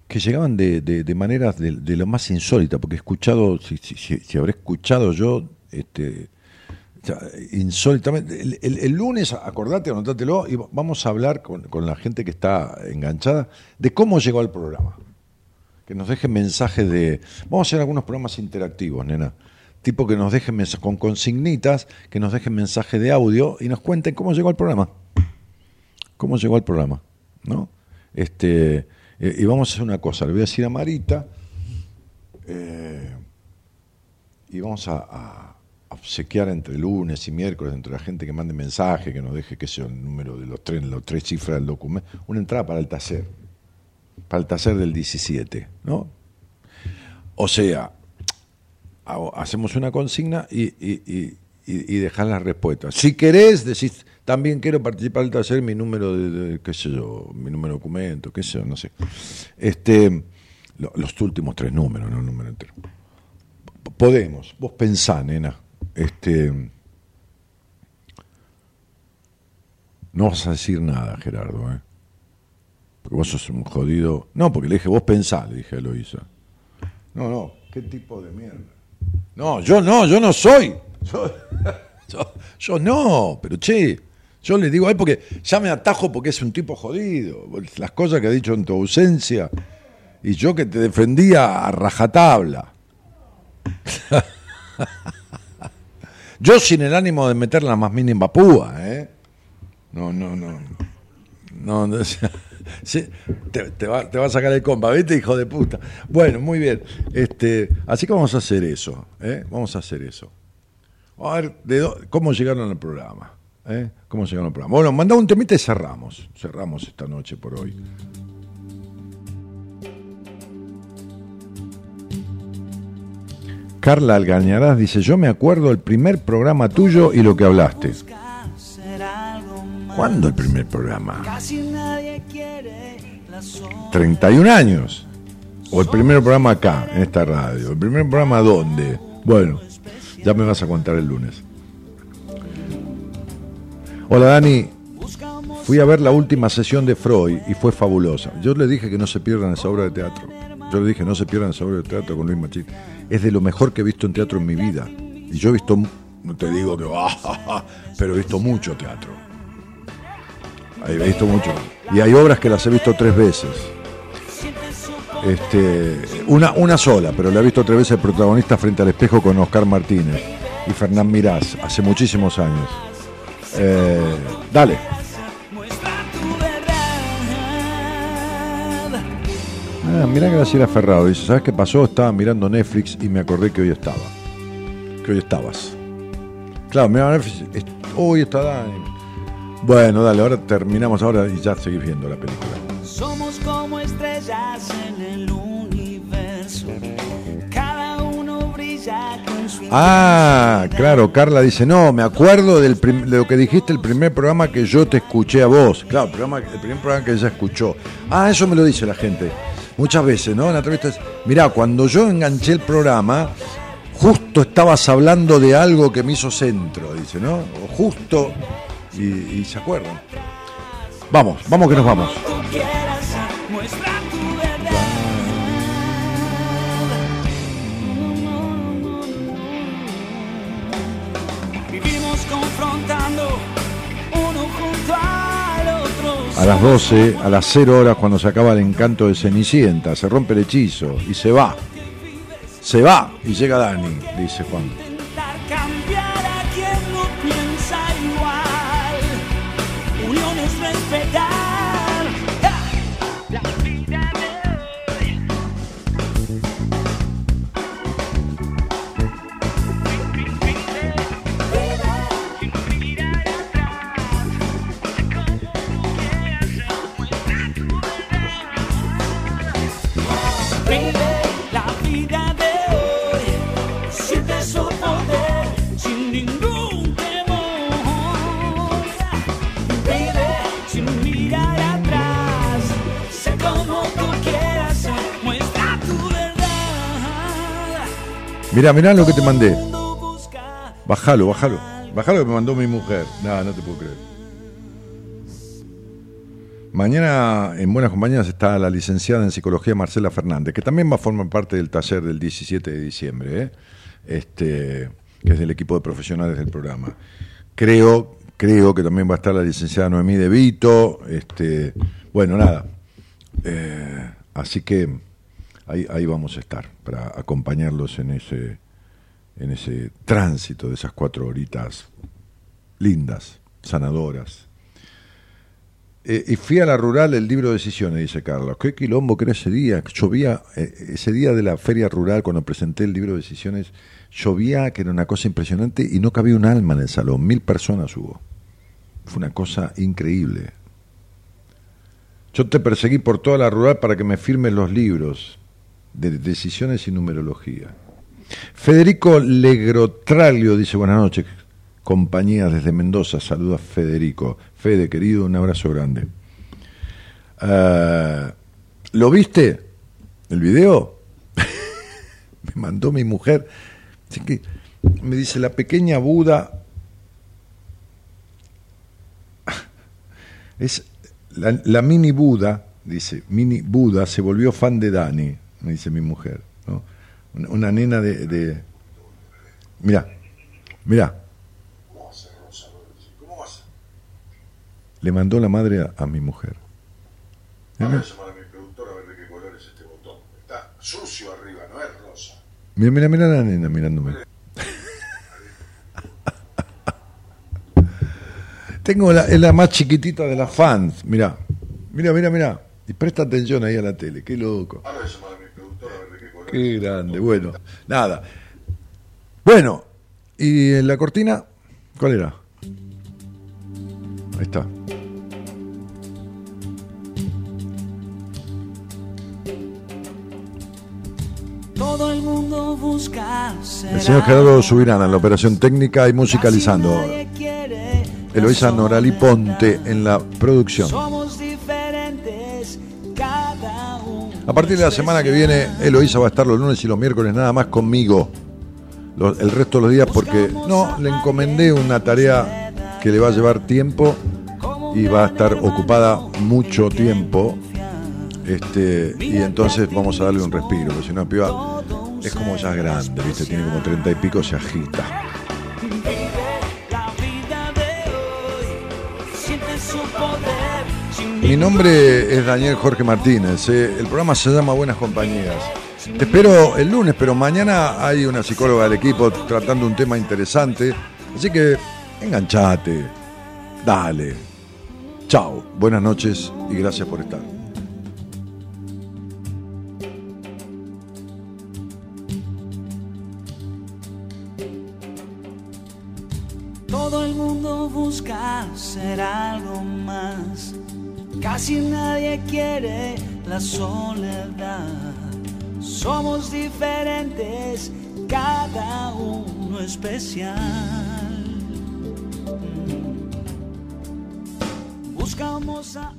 que llegaban de, de, maneras de, lo más insólita, porque he escuchado, si, si, habré escuchado yo, este, insólitamente. El, lunes, acordate, anotátelo, y vamos a hablar con, la gente que está enganchada de cómo llegó al programa. Que nos dejen mensajes de. Vamos a hacer algunos programas interactivos, nena. Tipo que nos dejen con consignitas, que nos dejen mensajes de audio y nos cuenten cómo llegó al programa. Cómo llegó al programa, ¿no? Este, eh, y vamos a hacer una cosa, le voy a decir a Marita, eh, y vamos a obsequiar entre lunes y miércoles entre la gente que mande mensaje, que nos deje, qué sé el número de los tres, los tres cifras del documento, una entrada para el taller, para el taller del 17, ¿no? O sea, hacemos una consigna y, y, y, dejar las respuestas. Si querés, decís, también quiero participar del taller, mi número de, qué sé yo, mi número de documento, qué sé yo, no sé. Este, los últimos tres números, no el número entero. Podemos, vos pensá, nena, este, no vas a decir nada, Gerardo, ¿eh? Porque vos sos un jodido. No, porque le dije, vos pensá, le dije a Eloisa. No, no, ¿qué tipo de mierda? No, yo no, yo no soy. Yo, no, pero che, yo le digo a él porque ya me atajo porque es un tipo jodido. Las cosas que ha dicho en tu ausencia. Y yo que te defendía a rajatabla. Yo sin el ánimo de meter la más mínima púa, ¿eh? No, no, no. No, no te, va, a sacar el compa, ¿viste, hijo de puta? Bueno, muy bien. Este, así que vamos a hacer eso, ¿eh? Vamos a hacer eso. A ver, ¿cómo llegaron al programa? ¿Eh? ¿Cómo llegaron al programa? Bueno, mandá un temita y cerramos. Cerramos esta noche por hoy. Carla Algañarás dice, yo me acuerdo del primer programa tuyo y lo que hablaste. ¿Cuándo el primer programa? 31 años. O el primer programa acá, en esta radio. ¿El primer programa dónde? Bueno, ya me vas a contar el lunes. Hola Dani, fui a ver la última sesión de Freud y fue fabulosa. Yo le dije que no se pierdan esa obra de teatro. Yo le dije no se pierdan esa obra de teatro con Luis Machín es de lo mejor que he visto en teatro en mi vida. Y yo he visto, no te digo que, ah, pero he visto mucho teatro. He visto mucho. Y hay obras que las he visto tres veces. Este, una, una sola, pero la he visto tres veces el protagonista frente al espejo con Oscar Martínez y Fernán Mirás, hace muchísimos años. Eh, dale. Ah, mirá Graciela Ferrado, dice, ¿sabes qué pasó? Estaba mirando Netflix y me acordé que hoy estaba. Que hoy estabas. Claro, mira Netflix, hoy está Dani. Bueno, dale, ahora terminamos ahora y ya seguís viendo la película. Somos como estrellas en el universo. Cada uno brilla con su Ah, claro, Carla dice, no, me acuerdo del de lo que dijiste el primer programa que yo te escuché a vos. Claro, el, programa, el primer programa que ella escuchó. Ah, eso me lo dice la gente muchas veces, ¿no? En entrevistas, mirá, cuando yo enganché el programa, justo estabas hablando de algo que me hizo centro, dice, ¿no? O justo, y, se acuerdan. Vamos, vamos que nos vamos. A las 12, a las 0 horas, cuando se acaba el encanto de Cenicienta, se rompe el hechizo y se va. Se va y llega Dani, dice Juan. Mira, mirá lo que te mandé. Bájalo, bájalo. Bájalo que me mandó mi mujer. No, no te puedo creer. Mañana en Buenas Compañías está la licenciada en psicología Marcela Fernández, que también va a formar parte del taller del 17 de diciembre. ¿eh? Este, que es del equipo de profesionales del programa. Creo, creo que también va a estar la licenciada Noemí De Vito. Este, bueno, nada. Eh, así que ahí, ahí vamos a estar para acompañarlos en ese, en ese tránsito de esas cuatro horitas lindas, sanadoras. Eh, y fui a la rural el libro de decisiones, dice Carlos. ¿Qué quilombo que era ese día? Llovía, eh, ese día de la feria rural, cuando presenté el libro de decisiones, llovía, que era una cosa impresionante, y no cabía un alma en el salón. Mil personas hubo. Fue una cosa increíble. Yo te perseguí por toda la rural para que me firmes los libros de decisiones y numerología. Federico Legrotralio dice buenas noches, compañía desde Mendoza. Saluda Federico. Fede, querido, un abrazo grande. Ah, ¿Lo viste? ¿El video? me mandó mi mujer. Así que me dice, la pequeña Buda es la, mini Buda, dice, mini Buda se volvió fan de Dani, me dice mi mujer. ¿no? Una, nena de, de... Mira, mira, Le mandó la madre a, mi mujer. Vamos a llamar a mi productor a ver de qué color es este botón. Está sucio arriba, no es rosa. Mira, mira, mira la nena mirándome. Tengo la, es la más chiquitita de las fans. Mira, mira, mira, mira. Y presta atención ahí a la tele. Qué loco. Ahora llamar a qué grande. Bueno, nada. Bueno, ¿y en la cortina? ¿Cuál era? Ahí está. Todo el mundo busca El señor Gerardo Subirana en la operación técnica y musicalizando. Eloisa Norali Ponte en la producción. A partir de la semana que viene, Eloisa va a estar los lunes y los miércoles nada más conmigo. el resto de los días porque no, le encomendé una tarea que le va a llevar tiempo y va a estar ocupada mucho tiempo este, y entonces vamos a darle un respiro, porque si no, piba es como ya grande, ¿viste? Tiene como treinta y pico, se agita. Mi nombre es Daniel Jorge Martínez. ¿eh? El programa se llama Buenas Compañías. Te espero el lunes, pero mañana hay una psicóloga del equipo tratando un tema interesante. Así que enganchate. Dale. Chao. Buenas noches y gracias por estar. ser algo más. Casi nadie quiere la soledad. Somos diferentes, cada uno especial. Buscamos a